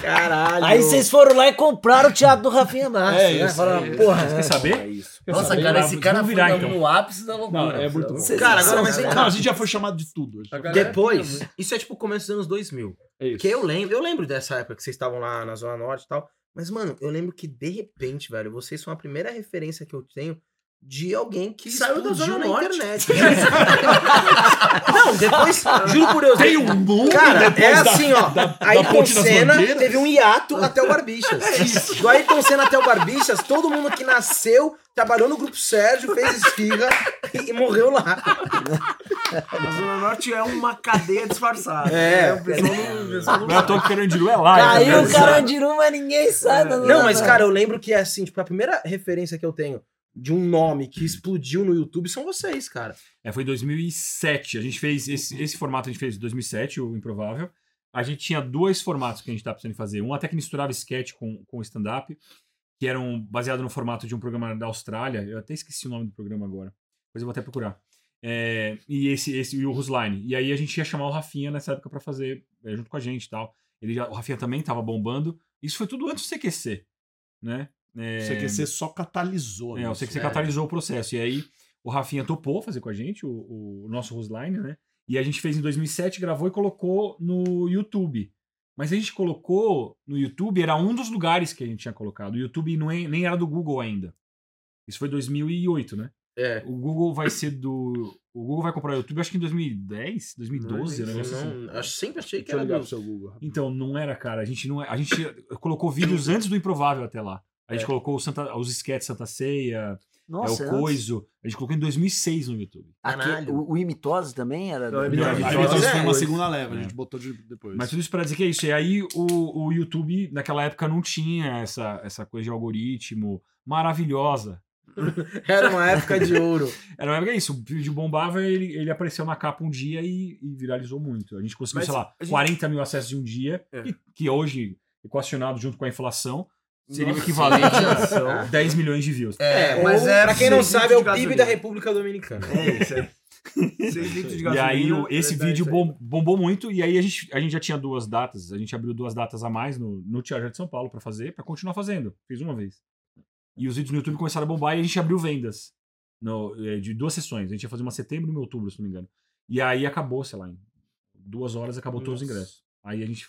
Caralho. Aí vocês foram lá e compraram o teatro do Rafinha Massa. É né? isso, Falaram, é isso. porra, Quer né? saber? É isso. Quer Nossa, saber? cara, esse Vamos cara virar, foi então. no ápice da loucura. Não, é muito bom. Vocês Cara, agora mas vem Não, cá. a gente já foi chamado de tudo hoje. Depois, isso é tipo começo dos anos 2000. É isso. Porque eu lembro, eu lembro dessa época que vocês estavam lá na Zona Norte e tal. Mas, mano, eu lembro que de repente, velho, vocês são a primeira referência que eu tenho de alguém que Saiu da Zona na Norte. internet. (laughs) Não, depois, juro por Deus. Tem um mundo Cara, depois é da- assim, ó. da, da Ayrton Senna teve um hiato até o Barbixas. (laughs) Do Ayrton Senna até o Barbixas, todo mundo que nasceu, trabalhou no Grupo Sérgio, fez esfirra e, e morreu lá. A Zona Norte é uma cadeia disfarçada. É. O pessoal não, o pessoal não Não é à toa que o Carandiru é lá. Caiu né? o Carandiru, mas ninguém sabe. da Não, mas, cara, eu lembro que é assim, tipo, a primeira referência que eu tenho de um nome que explodiu no YouTube são vocês, cara. É, foi em 2007. A gente fez esse, esse formato, a gente fez em 2007, o Improvável. A gente tinha dois formatos que a gente tá precisando fazer. Um até que misturava sketch com, com stand-up, que eram baseado no formato de um programa da Austrália. Eu até esqueci o nome do programa agora. Depois eu vou até procurar. É, e esse, esse e o Rusline. E aí a gente ia chamar o Rafinha nessa época pra fazer é, junto com a gente e tal. Ele já, o Rafinha também tava bombando. Isso foi tudo antes do CQC, né? É, O CQC só catalisou. é, né? que você É. catalisou o processo. E aí o Rafinha topou fazer com a gente, o, o nosso Rusline, né? E a gente fez em 2007, gravou e colocou no YouTube. Mas a gente colocou no YouTube, era um dos lugares que a gente tinha colocado. O YouTube não é- nem era do Google ainda. Isso foi 2008, né? É. O Google vai ser do. O Google vai comprar o YouTube, acho que em 2010, 2012, Não, negócio assim. Não, eu sempre achei que era do... pro seu Google. Então, não era, cara. A gente não é- A gente colocou vídeos antes do Improvável até lá. A gente É. colocou o Santa, os sketches Santa Ceia, Nossa, é o antes- Coiso. A gente colocou em 2006 no YouTube. Aqui, o, o Imitose também era. Não, da- é A Não, Vitória Vitória foi uma é. segunda leva, a É. gente botou de depois. Mas tudo isso pra dizer que é isso. E aí o, o YouTube, naquela época, não tinha essa, essa coisa de algoritmo maravilhosa. (laughs) Era uma época de ouro. (laughs) Era uma época isso. O vídeo bombava, ele, ele apareceu na capa um dia e, e viralizou muito. A gente conseguiu, Mas sei lá, a gente- 40 mil acessos em um dia, É. que, que hoje, equacionado junto com a inflação, seria o Nossa, equivalente a 10 milhões de views. É, Ou, mas é. pra quem não sabe, é o PIB da República Dominicana. É isso aí. Seis litros de E aí esse vídeo bom- bombou muito e aí a gente, a gente já tinha duas datas, a gente abriu duas datas a mais no, no Teatro de São Paulo pra fazer, pra continuar fazendo. Fiz uma vez. E os vídeos no YouTube começaram a bombar e a gente abriu vendas no- eh, de duas sessões. A gente ia fazer uma setembro e uma outubro, se não me engano. E aí acabou, sei lá, em duas horas acabou todos os Nossa. ingressos. Aí a gente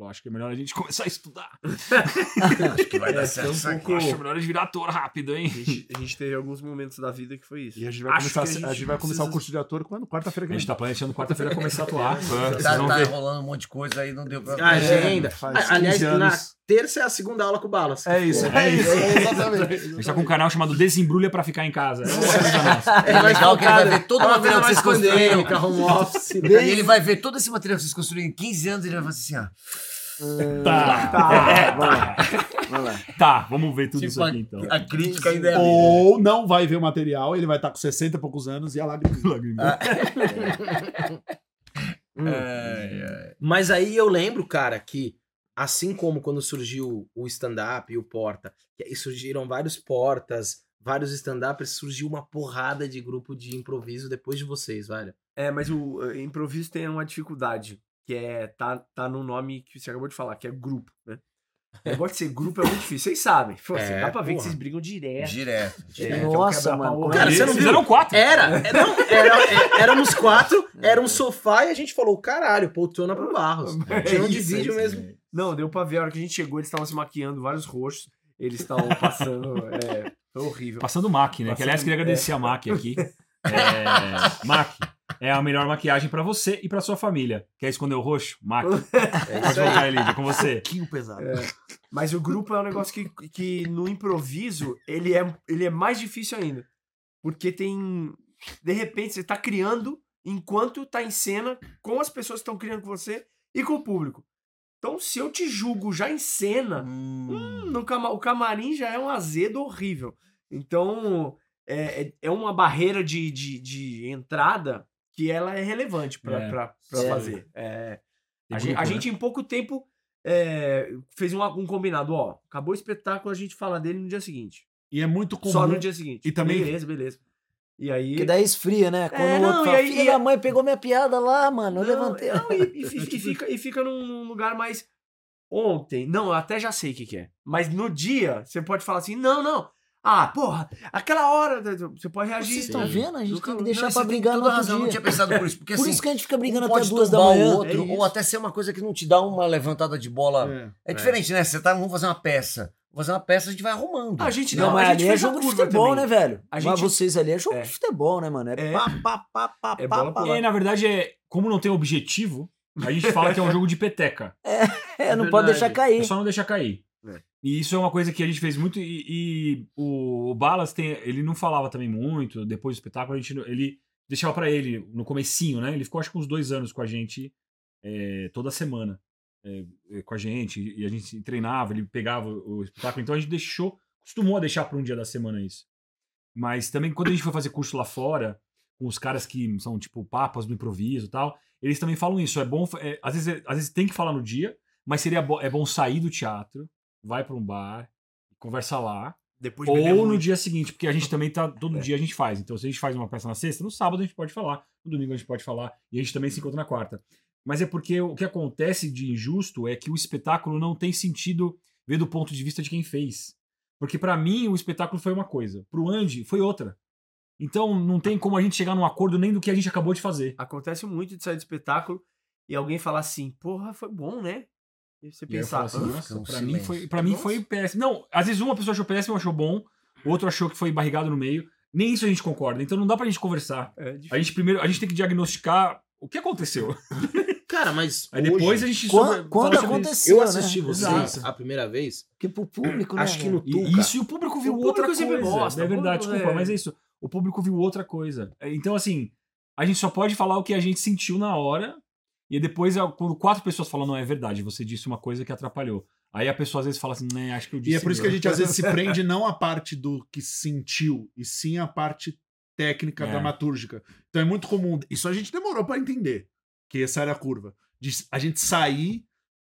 falou, acho que é melhor a gente (laughs) começar a estudar. (laughs) Acho que vai dar É, certo. um pouco- Acho melhor a gente virar ator rápido, hein? A gente, a gente teve alguns momentos da vida que foi isso. E a gente vai Acho começar, que a gente vai começar o precisa- curso de ator quando? Quarta-feira que A gente tá planejando quarta-feira começar a atuar. (laughs) Tá, tá rolando um monte de coisa aí, não deu pra. A agenda. faz Ah, Aliás, 15 na. Terça é a segunda aula com o Balas. É isso, É é isso. isso. exatamente. A gente tá com um canal chamado Desembrulha pra ficar em casa. É uma coisa nossa. É legal que ele vai ver todo o É material que coisa vocês construíram. home (laughs) office. E ele vai ver todo esse material que vocês construíram em 15 anos e ele vai fazer assim, ó. Tá. Vamos lá. Vamos lá. Tá, vamos ver tudo Tipo, isso aqui então. A crítica ainda é. Ou não vai ver o material, ele vai estar com 60 e poucos anos e a lágrima. (laughs) (laughs) Hum. É, é. Mas aí eu lembro, cara, que assim como quando surgiu o stand-up e o Porta, que aí surgiram vários Portas, vários stand-uppers, surgiu uma porrada de grupo de improviso depois de vocês, velho. É, mas o improviso tem uma dificuldade, que é tá, tá no nome que você acabou de falar, que é grupo, né? O negócio de ser grupo é muito difícil, vocês sabem. Pô, assim, É, dá pra ver que vocês brigam direto. Direto. É, direto. é Nossa, mano. Cara, você não viu? fizeram quatro. Era, (laughs) é, não, era, éramos quatro, era um sofá e a gente falou, caralho, poltrona pro Barros. (laughs) Tinha um de vídeo mesmo. Não, deu pra ver, a hora que a gente chegou, eles estavam se maquiando, vários roxos, eles estavam (laughs) passando, é, foi horrível. Passando MAC, né? Que Passando- aliás, queria agradecer a MAC aqui. (laughs) É, MAC é a melhor maquiagem pra você e pra sua família. Quer esconder o roxo? MAC. (laughs) É Pode isso aí. voltar, Elídia, com você. pouquinho pesado. Mas o grupo é um negócio que, que no improviso, ele é, ele é mais difícil ainda. Porque tem. De repente, você tá criando enquanto tá em cena com as pessoas que estão criando com você e com o público. Então, se eu te julgo já em cena, hum, no cama- o camarim já é um azedo horrível. Então, é, é- é uma barreira de, de, de entrada que ela é relevante pra, É. pra, pra É. fazer. É, Tem a, gente, a né? gente, em pouco tempo, é, fez um, um combinado. Ó, acabou o espetáculo, a gente fala dele no dia seguinte. E é muito comum. Só no dia seguinte. E também- Beleza, beleza. E aí... Porque daí esfria, né? Quando É, o não, outro e fala, aí- filha e- da mãe pegou minha piada lá, mano. Eu Não, levantei. não, e, e (laughs) e fica, e fica num, lugar mais. Ontem, não, eu até já sei o que, que é. Mas no dia, você pode falar assim: não, não. Ah, porra, aquela hora. Você pode reagir. Vocês estão vendo? A gente Nunca- tem que deixar Não, pra brigar no outro razão, eu não tinha pensado por isso. Porque Por assim, isso que a gente fica brigando um até duas da manhã. o outro, É ou até ser uma coisa que não te dá uma levantada de bola. É. É diferente, né? Você tá, vamos fazer uma peça. Vou fazer uma peça, a gente vai arrumando. A gente Não, não, mas a gente ali é jogo de futebol, também. né, velho? A Mas gente- vocês ali é jogo É. de futebol, né, mano? É, É. pá, pá, pá, pá, É pá, pá. E na verdade, é, como não tem objetivo, a gente fala que é um jogo de peteca. (laughs) É, não É pode verdade. deixar cair. É só não deixar cair. É. E isso é uma coisa que a gente fez muito. E, e o, o Balas tem, ele não falava também muito. Depois do espetáculo, a gente, não- ele deixava pra ele no comecinho, né? Ele ficou acho que uns dois anos com a gente é, toda semana é, com a gente. E a gente treinava, ele pegava o, espetáculo. Então a gente deixou, costumou a deixar pra um dia da semana isso. Mas também quando a gente foi fazer curso lá fora, com os caras que são tipo papas do improviso e tal, eles também falam isso. É bom, é, às, vezes, é- às vezes tem que falar no dia, mas seria bo é bom sair do teatro, vai pra um bar, conversa lá, Depois ou no muito. dia seguinte, porque a gente também tá. Todo É. dia a gente faz. Então, se a gente faz uma peça na sexta, no sábado a gente pode falar, no domingo a gente pode falar, e a gente também se encontra na quarta. Mas é porque o que acontece de injusto é que o espetáculo não tem sentido ver do ponto de vista de quem fez. Porque pra mim o espetáculo foi uma coisa, pro Andy foi outra. Então não tem como a gente chegar num acordo nem do que a gente acabou de fazer. Acontece muito de sair do espetáculo e alguém falar assim, porra, foi bom, né? E você pensar, assim, "Hã? nossa, pra mim foi, pra mim Nossa. foi péssimo. Não, às vezes uma pessoa achou péssimo, achou bom, o outro achou que foi barrigado no meio. Nem isso a gente concorda. Então não dá pra gente conversar. é. A gente primeiro, a gente tem que diagnosticar o que aconteceu. Cara, mas. (laughs) Aí hoje, depois a gente Quando, sobre- quando aconteceu, Eu assisti né? vocês Exato. a primeira vez. Porque pro público, né? Acho que no E Tuca. isso e o público viu O outra público coisa. gosta, é o verdade, público desculpa, é- mas é isso. O público viu outra coisa. É, Então, assim, a gente só pode falar o que a gente sentiu na hora. E depois, quando quatro pessoas falam, não, é verdade, você disse uma coisa que atrapalhou. Aí a pessoa às vezes fala assim, né, acho que eu disse. E é por isso que a não." gente às vezes se (laughs) prende não a parte do que sentiu, e sim a parte técnica, É. dramatúrgica. Então é muito comum. Isso a gente demorou pra entender, que essa era a curva. De a gente sair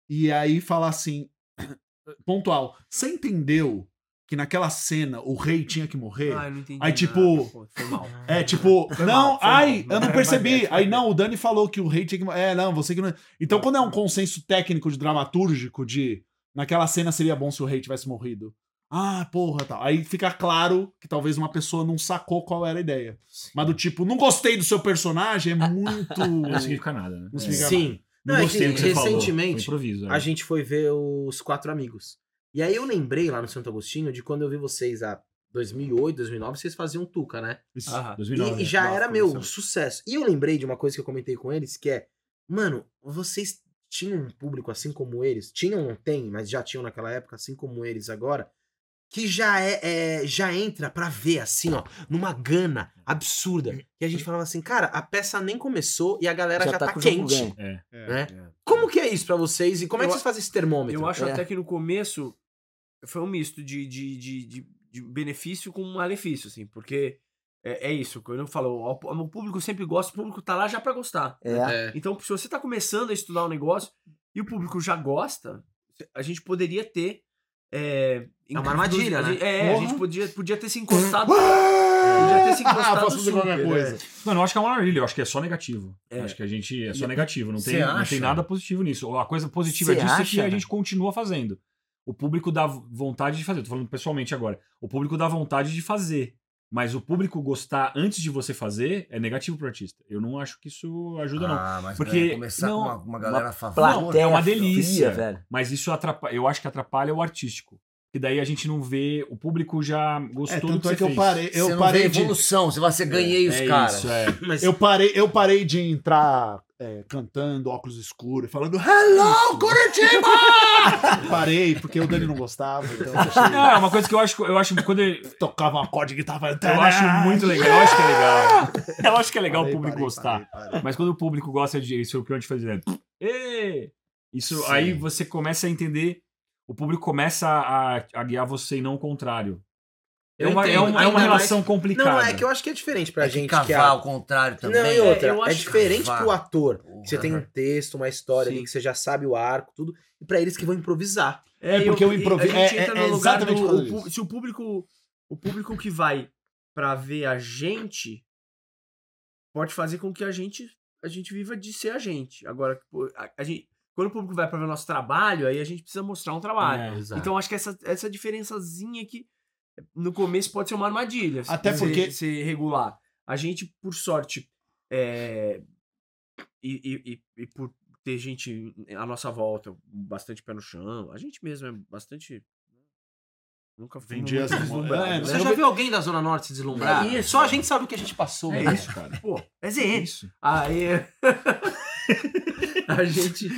e aí falar assim, (coughs) pontual. Você entendeu que naquela cena o rei tinha que morrer? Ah, eu não entendi Aí, nada, tipo, pô, foi mal. É, tipo, Foi não, mal, ai, mal. eu não percebi. Aí não, o Dani falou que o rei tinha que. É, não, você que não. Então, quando é um consenso técnico de dramatúrgico de naquela cena seria bom se o rei tivesse morrido. Ah, porra, tal. Aí fica claro que talvez uma pessoa não sacou qual era a ideia. Mas do tipo, não gostei do seu personagem, é muito. Não significa nada, né? Não significa Sim. Não, Não, é gostei que do que você falou. recentemente, improviso. é. A gente foi ver os Quatro Amigos. E aí eu lembrei lá no Santo Agostinho de quando eu vi vocês há 2008, 2009, vocês faziam Tuca, né? Isso. Aham. 2009, E, e né? já Nossa, era meu começou. sucesso. E eu lembrei de uma coisa que eu comentei com eles, que é, mano, vocês tinham um público assim como eles, tinham, não tem, mas já tinham naquela época, assim como eles agora, que já é, é- já entra pra ver assim, ó, numa gana absurda. E a gente falava assim, cara, a peça nem começou e a galera já, tá, com o jogo quente. É. É. né? Como que é isso pra vocês e como é que Eu- vocês fazem esse termômetro? Eu acho É. até que no começo foi um misto de, de, de, de, de benefício com malefício, assim, porque é, é isso, quando eu falo, o, público sempre gosta, o público tá lá já pra gostar. É. É. Então, se você tá começando a estudar um negócio e o público já gosta, a gente poderia ter. É, É uma armadilha, a né? É, a gente podia, podia ter se encostado. (laughs) podia ter se encostado. Ah, posso fazer qualquer coisa. é. Mano, eu acho que é uma maravilha, eu acho que é só negativo. É. Acho que a gente é só E- negativo, não Cê tem, não acha? tem nada positivo nisso. A coisa positiva Cê disso é que acha, a gente continua fazendo. O público dá vontade de fazer. Tô falando pessoalmente agora. O público dá vontade de fazer. Mas o público gostar antes de você fazer é negativo pro artista. Eu não acho que isso ajuda, não. Ah, mas Porque- vai começar não, com uma, uma galera a favor. Plateia é uma fria, delícia. velho. Mas isso atrapalha, eu acho que atrapalha o artístico. E daí a gente não vê. O público já gostou É, do tanto que é você que eu parei, eu você não parei vê de. evolução, você vai ser ganhei os é caras. Isso, é. (laughs) Mas Eu parei, eu parei de entrar é, cantando óculos escuros e falando Hello, Curitiba! (laughs) parei, porque o Dani não gostava, então Não, é uma coisa que eu acho, eu acho que quando ele, tocava um acorde que tava. Eu acho muito legal, eu acho que é legal. (laughs) Eu acho que é legal Parei, o público parei, gostar. parei, parei. Mas quando o público gosta de isso, é o que eu te fazendo. Ê! Isso Sim. aí você começa a entender, o público começa a, a guiar você e não o contrário. É Eu uma, é uma, é uma mais- relação complicada. Não, é que eu acho que é diferente pra É que gente cavar que é ao contrário também. Não, e outra, eu é acho diferente cavar. pro ator. Porra. que Você tem um texto, uma história ali, que você já sabe o arco, tudo. E pra eles que vão improvisar. É, porque o e improviso- A gente é- entra é no lugar do. exatamente causa o se o público. O público que vai pra ver a gente pode fazer com que a gente. A gente viva de ser a gente. Agora, pô, a, a gente. Quando o público vai pra ver o nosso trabalho, aí a gente precisa mostrar um trabalho. É. Então acho que essa, essa diferençazinha que no começo pode ser uma armadilha. se Até você- porque- Se regular. A gente, por sorte, é, e, e, e, por ter gente à nossa volta, bastante pé no chão, a gente mesmo é bastante Nunca muito as- deslumbrado, É, né? Você já viu alguém da Zona Norte se deslumbrar? É isso. Só a gente sabe o que a gente passou. É né? isso, cara. Pô, é É Zé. isso. Aí (laughs) a gente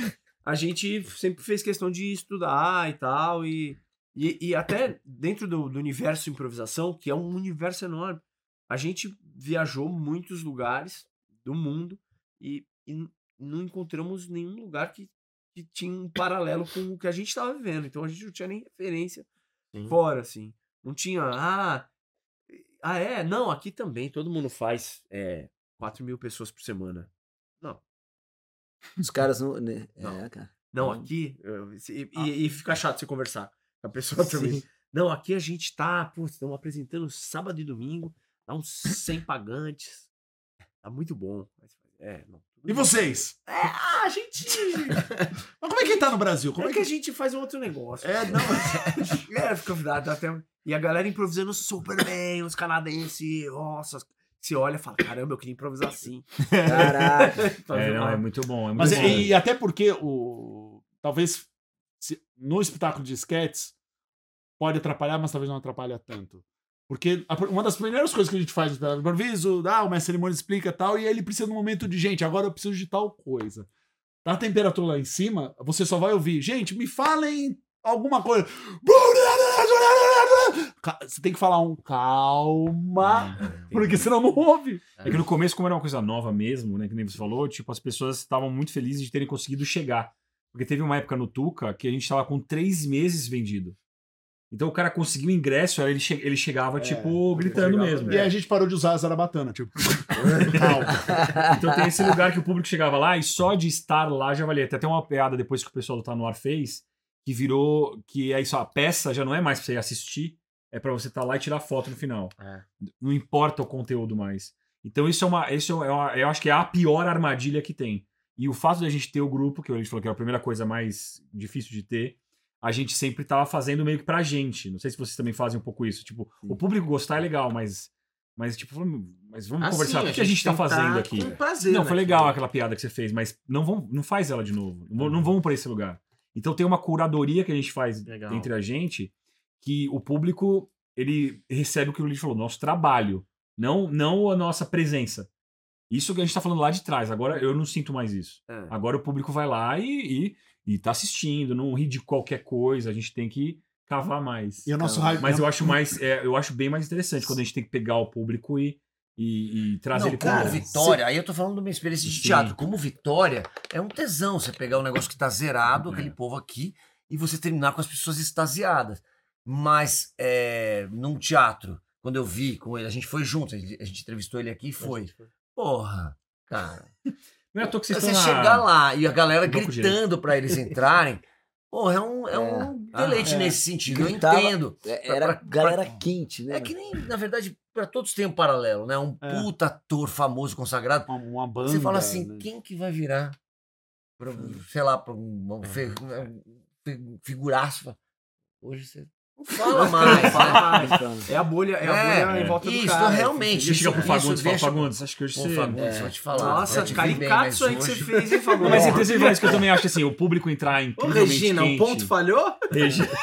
a gente sempre fez questão de estudar e tal e e, e até dentro do, do universo improvisação, que é um universo enorme, a gente viajou muitos lugares do mundo e, e não encontramos nenhum lugar que, que tinha um paralelo com o que a gente estava vivendo. Então a gente não tinha nem referência Sim. fora, assim. Não tinha, ah, ah é? Não, aqui também todo mundo faz é, 4 mil pessoas por semana. Os caras não. né? Não. É, cara. Não, aqui. eu- E, e- e fica chato você conversar com a pessoa (laughs) também. Não, aqui a gente tá, pô, estamos apresentando sábado e domingo, dá uns 100 pagantes. Tá muito bom. É, não. E vocês? É, ah, a gente. (laughs) Mas como é que tá no Brasil? Como é é que a que... gente faz um outro negócio? É, não. (laughs) É, fica até. E a galera improvisando super bem, os canadenses, nossa, você olha e fala, caramba, eu queria improvisar assim. Caraca. (laughs) É, não, é muito bom. É muito Mas bom. e, e até porque o. Talvez se- no espetáculo de sketches pode atrapalhar, mas talvez não atrapalha tanto. Porque a- uma das primeiras coisas que a gente faz no espetáculo de improviso, ah, o mestre cerimônia explica tal, e aí ele precisa de um momento de, gente, agora eu preciso de tal coisa. Tá a temperatura lá em cima, você só vai ouvir, gente, me falem alguma coisa. Você tem que falar um calma, porque senão não ouve. É que no começo, como era uma coisa nova mesmo, né? Que nem você falou, tipo, as pessoas estavam muito felizes de terem conseguido chegar. Porque teve uma época no Tuca que a gente tava com três meses vendido. Então o cara conseguiu o ingresso, aí ele, che- ele chegava, tipo, gritando chegava mesmo. E aí a gente parou de usar a zarabatana, tipo. (laughs) (laughs) Então tem esse lugar que o público chegava lá e só de estar lá já valia. Tem até uma piada depois que o pessoal do Tá No Ar fez, que virou que é isso, a peça já não é mais pra você assistir, é pra você estar lá e tirar foto no final. É. Não importa o conteúdo mais. Então isso é uma, isso é uma, eu acho que é a pior armadilha que tem. E o fato de a gente ter o grupo, que a gente falou que é a primeira coisa mais difícil de ter, a gente sempre tava fazendo meio que pra gente. Não sei se vocês também fazem um pouco isso. Tipo, o público gostar é legal, mas mas tipo, vamos- mas vamos Assim, conversar. O que, a gente tá que fazendo tá aqui? Com prazer, Não, né, foi legal cara? aquela piada que você fez, mas não, vão, não faz ela de novo. Não, não vamos para esse lugar. Então tem uma curadoria que a gente faz Legal. entre a gente que o público ele recebe o que o Luiz falou, nosso trabalho, não, não a nossa presença. Isso que a gente tá falando lá de trás. Agora eu não sinto mais isso. É. Agora o público vai lá e, e, e tá assistindo, não ri de qualquer coisa. A gente tem que cavar mais. E o nosso hype. Mas eu acho mais, é, eu acho bem mais interessante quando a gente tem que pegar o público e, e, e trazer Não, ele como Vitória, aí eu tô falando de uma experiência de Sim. teatro. Como Vitória, é um tesão você pegar um negócio que tá zerado, aquele povo aqui, e você terminar com as pessoas extasiadas. Mas é, num teatro, quando eu vi com ele, a gente foi junto, a gente, a gente entrevistou ele aqui e foi. Porra, cara. Não é à toa que vocês Você na- chegar lá e a galera gritando pra eles entrarem, porra, é um, é um Ah, deleite é. nesse sentido. Eu Gritava- entendo. É, Pra- Era pra- galera pra- quente, né? É que nem, na verdade, pra todos tem um paralelo, né? Um É. puta ator famoso, consagrado. Uma, uma banda. Você fala assim, né? quem que vai virar? Pra, sei lá, pra um, um um fi- figuraço. Hoje você fala mais. Não fala né? mais. É a bolha, é a É, bolha em volta do isso, cara. realmente. Você chega pro Isso- Fagundes fala, Fagundes, acho que hoje você... Fagundes, É. vou te falar. Nossa, caricato mas isso aí que você fez, hein, (laughs) Fagundes? Mas entre as vezes que eu também acho assim, o público entrar Ô, incrivelmente Regina, o quente... ponto falhou? Regi- (laughs)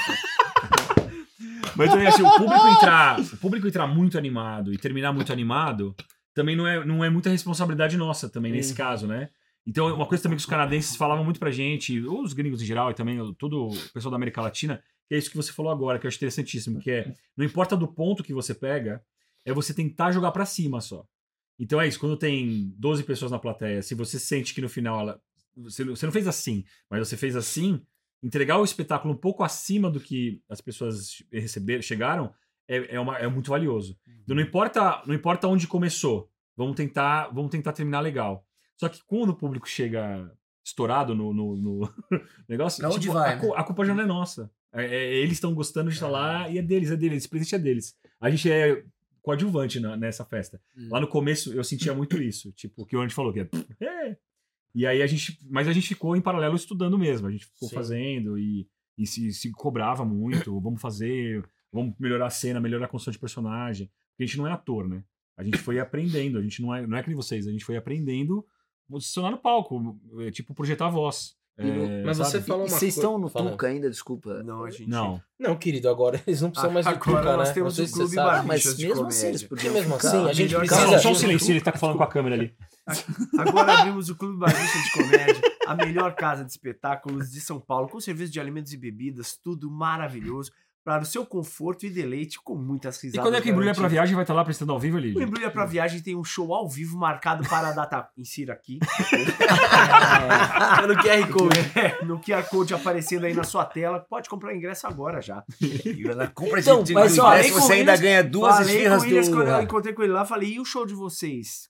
Mas também acho, o público entrar, o público entrar muito animado e terminar muito animado também não é, não é muita responsabilidade nossa também nesse caso, né? Então, uma coisa também que os canadenses falavam muito pra gente, ou os gringos em geral, e também todo o pessoal da América Latina, que é isso que você falou agora, que eu acho interessantíssimo, que é, não importa do ponto que você pega, é você tentar jogar pra cima só. Então é isso, quando tem 12 pessoas na plateia, se você sente que no final ela, você, não- você não fez assim, mas você fez assim, entregar o espetáculo um pouco acima do que as pessoas receberam, chegaram, é, é, uma- é muito valioso. Então não importa, não importa onde começou, vamos tentar, vamos tentar terminar legal. Só que quando o público chega estourado no, no, no (laughs) negócio, tipo, vai, a, né? a culpa já não é nossa. É- é- eles estão gostando de estar lá e é deles, é deles, esse presente é deles. A gente é coadjuvante na- nessa festa. Hum. Lá no começo eu sentia muito isso, tipo, o que o Andy falou, que é, (laughs) é. E aí a gente, mas a gente ficou em paralelo estudando mesmo, a gente ficou Sim. fazendo e, e se, se cobrava muito, (coughs) vamos fazer, vamos melhorar a cena, melhorar a construção de personagem, porque a gente não é ator, né? A gente foi aprendendo, a gente não é, não é que nem vocês, a gente foi aprendendo posicionar no palco, é, tipo, projetar a voz. É, Mas sabe? você falou E uma vocês coisa- estão no fala. Tuca ainda, desculpa. Não, a gente. Não. Não, querido, agora (laughs) eles não precisam mais do Agora Tuca, nós né? temos se Clube. Ah, mas de mesmo assim eles comédia. podiam Porque mesmo ficar. assim, a gente precisa... Só, Precisa só um silêncio, ele tá falando com a câmera ali. Agora abrimos o Clube Barbista de Comédia, a melhor casa de espetáculos de São Paulo, com serviço de alimentos e bebidas, tudo maravilhoso, para o seu conforto e deleite, com muias E risadas. quando é que Embrulha pra garantidas. Viagem vai estar lá prestando ao vivo ali? O Embrulha pra Viagem tem um show ao vivo marcado para a data. (laughs) Insira aqui. (laughs) no QR Code. É, no QR Code aparecendo aí na sua tela. Pode comprar ingresso agora já. Compra Então, esse mas, do ó, ingresso, você ainda ganha duas falei esfirras com o Williams do... quando eu encontrei com ele lá, falei, e o show de vocês?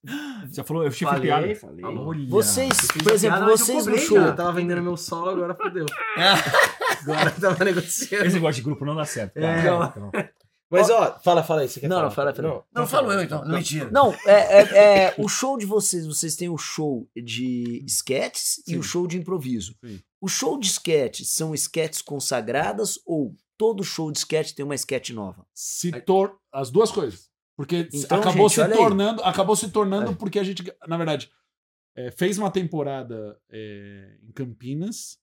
Você falou, eu Falei, piada. falei. Olha. Vocês, por exemplo, vocês no show. já. Eu tava vendendo meu solo, agora fodeu. (laughs) agora tava negociando. Esse negócio de grupo não dá certo. É. Então, Mas ó, fala, fala aí. Você quer Não, falar? não, fala, fala. Não, falo eu então. Não, mentira. Não, é, é- é, o show de vocês, vocês têm o show de sketches e Sim. o show de improviso. Sim. O show de sketches são sketches consagradas ou todo show de sketch tem uma sketch nova? Se tor as duas coisas. Porque Então, acabou gente, se tornando, acabou se tornando É. porque a gente, na verdade, é, fez uma temporada é, em Campinas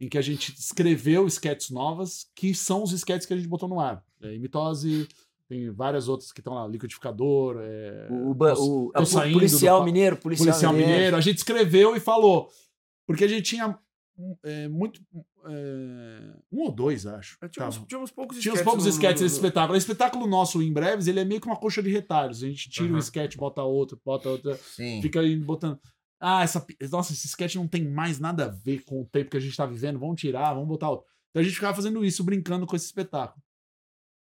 em que a gente escreveu sketches novas, que são os sketches que a gente botou no ar. É, Imitose, tem várias outras que estão lá, liquidificador, é, O, o, o- saindo policial do- mineiro, policial, policial mineiro. mineiro. A gente escreveu e falou. Porque a gente tinha é, muito. é, um ou dois, acho. Tinha uns, tinha uns poucos Tinha uns sketches poucos no- nesse espetáculo. O espetáculo nosso, em breves, ele é meio que uma coxa de retalhos. A gente tira um Aham. sketch, bota outro, bota outro, Sim. fica aí botando. Ah, essa, nossa, esse sketch não tem mais nada a ver com o tempo que a gente tá vivendo. Vamos tirar, vamos botar outro. Então a gente ficava fazendo isso, brincando com esse espetáculo.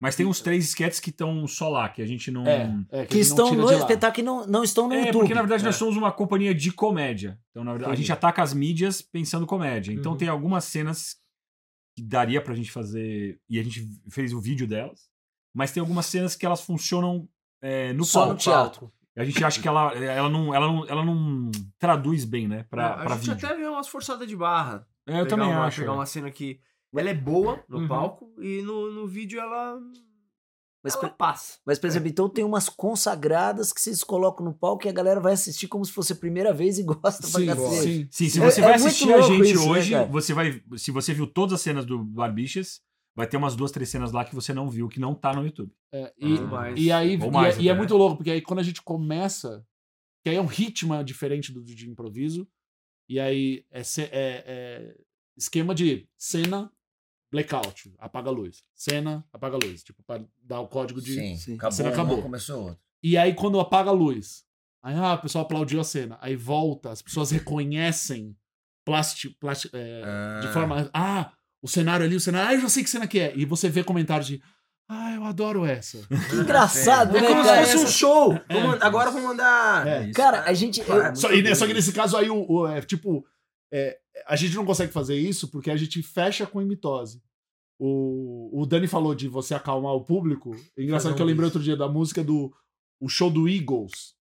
Mas tem uns três sketches que estão só lá, que a gente não. É, é Que a gente não estão no espetáculo e não, não estão no É, YouTube. porque na verdade nós É. somos uma companhia de comédia. Então, na verdade, a Entendi. gente ataca as mídias pensando comédia. Então Uhum. tem algumas cenas que daria pra gente fazer. E a gente fez o vídeo delas. Mas tem algumas cenas que elas funcionam é, no Só palco. no teatro. A gente acha que ela, ela, não, ela, não, ela não traduz bem, né? Pra, a pra gente vídeo. até vê umas forçadas de barra. É, eu Pegar também uma, acho. Pegar é. uma cena que ela é boa no Uhum. palco e no, no vídeo ela, Mas, ela passa. mas, por exemplo, então tem umas consagradas que vocês colocam no palco e a galera vai assistir como se fosse a primeira vez e (laughs) gosta pra Sim, cacete. sim. Sim, se É- você é vai muito assistir a gente isso, né, hoje, cara? você vai. Se você viu todas as cenas do Barbichas, vai ter umas duas, três cenas lá que você não viu, que não tá no YouTube. É, e, Ou mais. e aí Ou e mais é- e, é muito louco, porque aí quando a gente começa, que aí é um ritmo diferente do de improviso, e aí é, é- é esquema de cena, blackout, apaga a luz. Cena, apaga a luz. Tipo, pra dar o código de. Sim. Sim. Acabou, Cena acabou. começou outra. E aí, quando apaga a luz, aí ah, o pessoal aplaudiu a cena. Aí volta, as pessoas reconhecem plasti, plasti- é, Ah. de forma. Ah, o cenário ali, o cenário. Ah, eu já sei que cena que é. E você vê comentários de. Ah, eu adoro essa. (laughs) Que engraçado, É né, como se cara? fosse um show. É. Vou Agora eu vou mandar. É. Cara, a gente. eu- Só, e, só que nesse caso aí, o, o- é, tipo, é, a gente não consegue fazer isso porque a gente fecha com imitose. O, o Dani falou de você acalmar o público. É engraçado que eu lembrei isso. outro dia da música do o show do Eagles.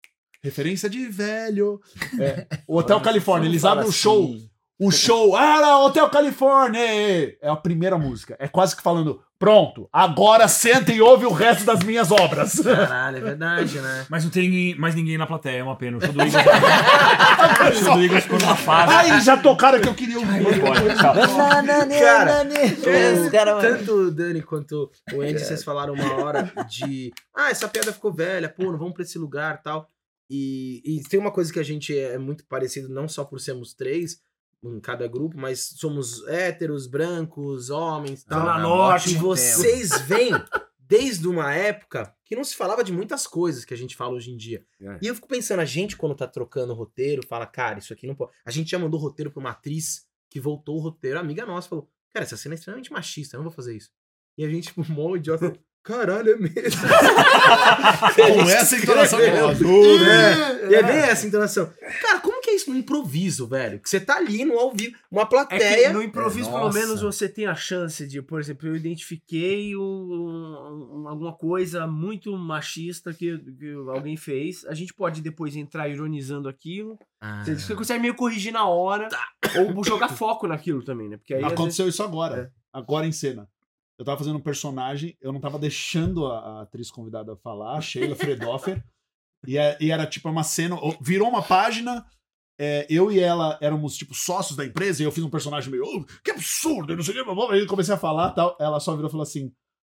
Referência de velho. É, o Hotel Califórnia. Eles abrem o show. assim. O show. Ah, Hotel Califórnia! É a primeira música. É quase que falando. Pronto, agora senta e ouve o resto das minhas obras. Caralho, é verdade, né? Mas não tem ninguém- mais ninguém na plateia, é uma pena. O show do Eagles, (laughs) o show do Eagles ficou numa fase. Ai, eles já tocaram que eu queria ouvir. Nananê, Cara, cara- Tanto o Dani quanto o Andy, vocês falaram uma hora de. Ah, essa piada ficou velha, pô, não vamos pra esse lugar tal. E, e tem uma coisa que a gente é muito parecido, não só por sermos três em cada grupo, mas somos héteros, brancos, homens tal. Zona na Norte. E vocês vêm desde uma época que não se falava de muitas coisas que a gente fala hoje em dia. É. E eu fico pensando, a gente, quando tá trocando roteiro, fala, cara, isso aqui não pode. A gente já mandou roteiro pra uma atriz que voltou o roteiro, amiga nossa, falou, cara, essa cena é extremamente machista, eu não vou fazer isso. E a gente, tipo, mó idiota, caralho, é mesmo. (laughs) Com essa entonação (laughs) de Escreveu. voz. É, e é bem essa entonação. Cara, como que é isso no improviso, velho? Que você tá ali no ao vivo, uma É que plateia. no improviso, É, pelo menos, você tem a chance de, por exemplo, eu identifiquei um- um- alguma coisa muito machista que, que alguém fez. A gente pode depois entrar ironizando aquilo. Ah. Você, você consegue meio corrigir na hora. Ou jogar foco naquilo também, né? Porque aí. Aconteceu isso agora. É. Agora em cena. Eu tava fazendo um personagem, eu não tava deixando a, a atriz convidada falar, a Sheila Fredoffer. (laughs) é- e era tipo uma cena. Virou uma página. É, eu e ela éramos, tipo, sócios da empresa, e eu fiz um personagem meio, "Oh, que absurdo, eu não sei o que, blá, blá", aí eu comecei a falar tal. Ela só virou e falou assim: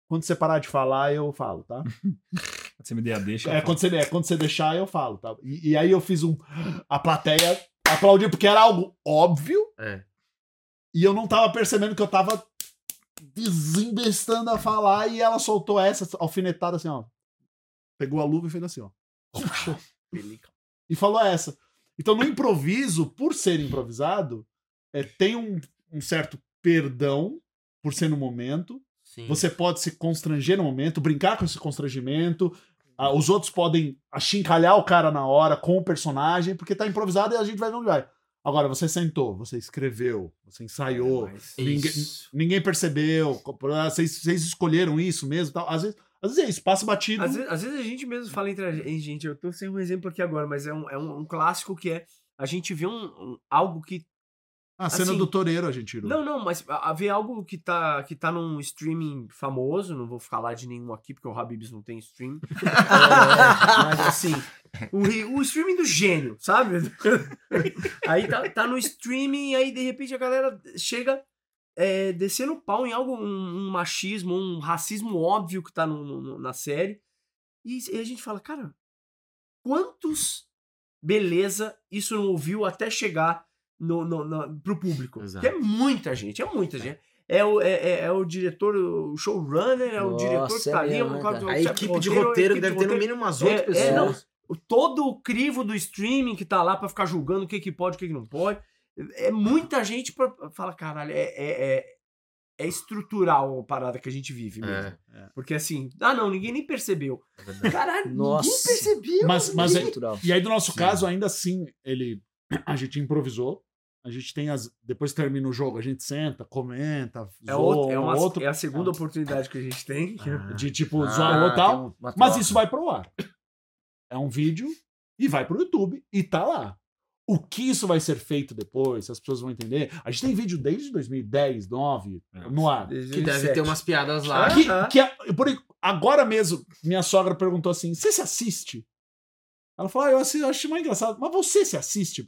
quando você parar de falar, eu falo, tá? (laughs) Você me der a deixa. É, quando você, é, quando você deixar, eu falo, tá? E, e aí eu fiz um. A plateia aplaudiu, porque era algo óbvio, É. e eu não tava percebendo que eu tava desembestando a falar, e ela soltou essa alfinetada assim, ó. Pegou a luva e fez assim, ó. e falou essa. Então, no improviso, por ser improvisado, é, tem um, um certo perdão por ser no momento. Sim. Você pode se constranger no momento, brincar com esse constrangimento. Ah, os outros podem achincalhar o cara na hora com o personagem, porque tá improvisado e a gente vai ver onde vai. Agora, você sentou, você escreveu, você ensaiou, ninguém, ninguém percebeu, ah, vocês, vocês escolheram isso mesmo. Tal. Às, vezes, às vezes é isso, passa batido. Às vezes, às vezes a gente mesmo fala entre a gente, gente, eu tô sem um exemplo aqui agora, mas é um, é um, um clássico que é a gente vê um, um- algo que. a cena assim, do toureiro a gente tirou. Não, não, mas a, a ver algo que tá, que tá num streaming famoso, não vou falar de nenhum aqui, porque o Habibs não tem stream. (laughs) É, mas assim, o, o streaming do gênio, sabe? (laughs) aí tá, tá no streaming, aí de repente a galera chega é, descendo o pau em algo, um, um machismo, um racismo óbvio que tá no- no- na série. E, e a gente fala, cara, quantos beleza isso não ouviu até chegar no, no, no, pro público? Exato. Que é muita gente, é muita gente. É o, é, é- é o diretor, o showrunner, é o Nossa, diretor que é tá ali, é o né, cara A equipe de roteiro, que deve de ter no mínimo umas É, oito é, pessoas. não. Todo o crivo do streaming que tá lá pra ficar julgando o que, que pode e o que, que não pode. É muita gente pra falar, caralho, é, é, é, é estrutural a parada que a gente vive mesmo. É, Porque assim, ah não, ninguém nem percebeu. é. Caralho, Nossa. ninguém percebeu. Mas, mas é. E aí, do nosso Sim. caso, ainda assim, ele. A gente improvisou. A gente tem as. Depois que termina o jogo, a gente senta, comenta, é, zoa outro, é, um uma, outro. é a segunda oportunidade que a gente tem. (laughs) Ah. De tipo, Ah, zoar o outro e tem tal. uma Mas isso vai pro ar. É um vídeo e vai pro YouTube e tá lá. O que isso vai ser feito depois, se as pessoas vão entender. A gente tem vídeo desde 2010, 2009, É. no ar. Desde Que deve 2007. ter umas piadas lá. Que, que é- por, agora mesmo, minha sogra perguntou assim: você se assiste? Ela falou: ah, eu assisto, eu acho mais engraçado. Mas você se assiste?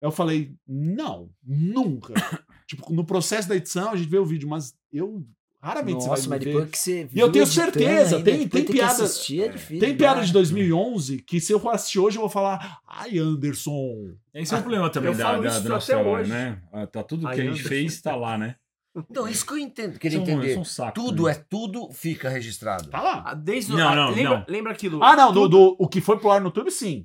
Eu falei: não, nunca. (coughs) tipo, no processo da edição a gente vê o vídeo, mas eu raramente Nossa, você mas vai depois ver. que você E eu viu tenho certeza, ainda, tem- depois tem piada- Que assistir é difícil, Tem piada né? de 2011 que se eu for assistir hoje eu vou falar: ai, Anderson. Esse é o problema também Eu da, falo da- até trabalho, hoje. né? Ah, Tá tudo que Ai, a gente Anderson. fez, tá lá, né? Então, isso que eu entendo, queria São- entender. são um saco, tudo né? é tudo, fica registrado. Tá lá. Ah, Desde o- Não, ah, não, lembra, não. lembra aquilo? Ah, não, do, do- o que foi pro ar no YouTube, sim.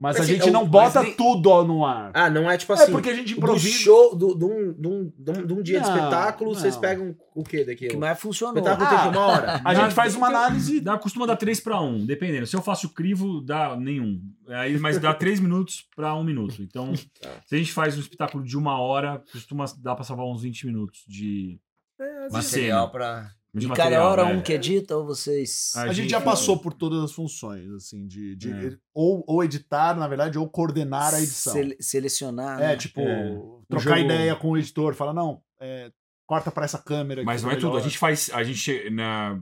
Mas, Mas a assim, gente é o- não bota nem- tudo no ar. Ah, não é tipo é assim. porque a gente do improvisa. show, do- de um, de um, de um- de um dia de Não, espetáculo, vocês não. pegam o quê daquilo? Que mais O funcionou. espetáculo tem Ah, que uma hora. A gente faz uma análise. Dá, costuma dar 3 pra 1, dependendo. Se eu faço crivo, dá nenhum. Aí, mas dá 3 minutos pra 1 minuto. Então, (laughs) se a gente faz um espetáculo de uma hora, costuma dar pra salvar uns 20 minutos de, de Material cena. De E cada material, hora né? um que edita ou vocês. A A gente gente- já passou por todas as funções, assim, de, de É. ou, ou editar, na verdade, ou coordenar a edição. sele- selecionar. É, né? tipo, É. trocar jogo- ideia com o editor, fala, não, é, corta pra essa câmera. Mas não é fica tudo. A gente faz. A gente. Na,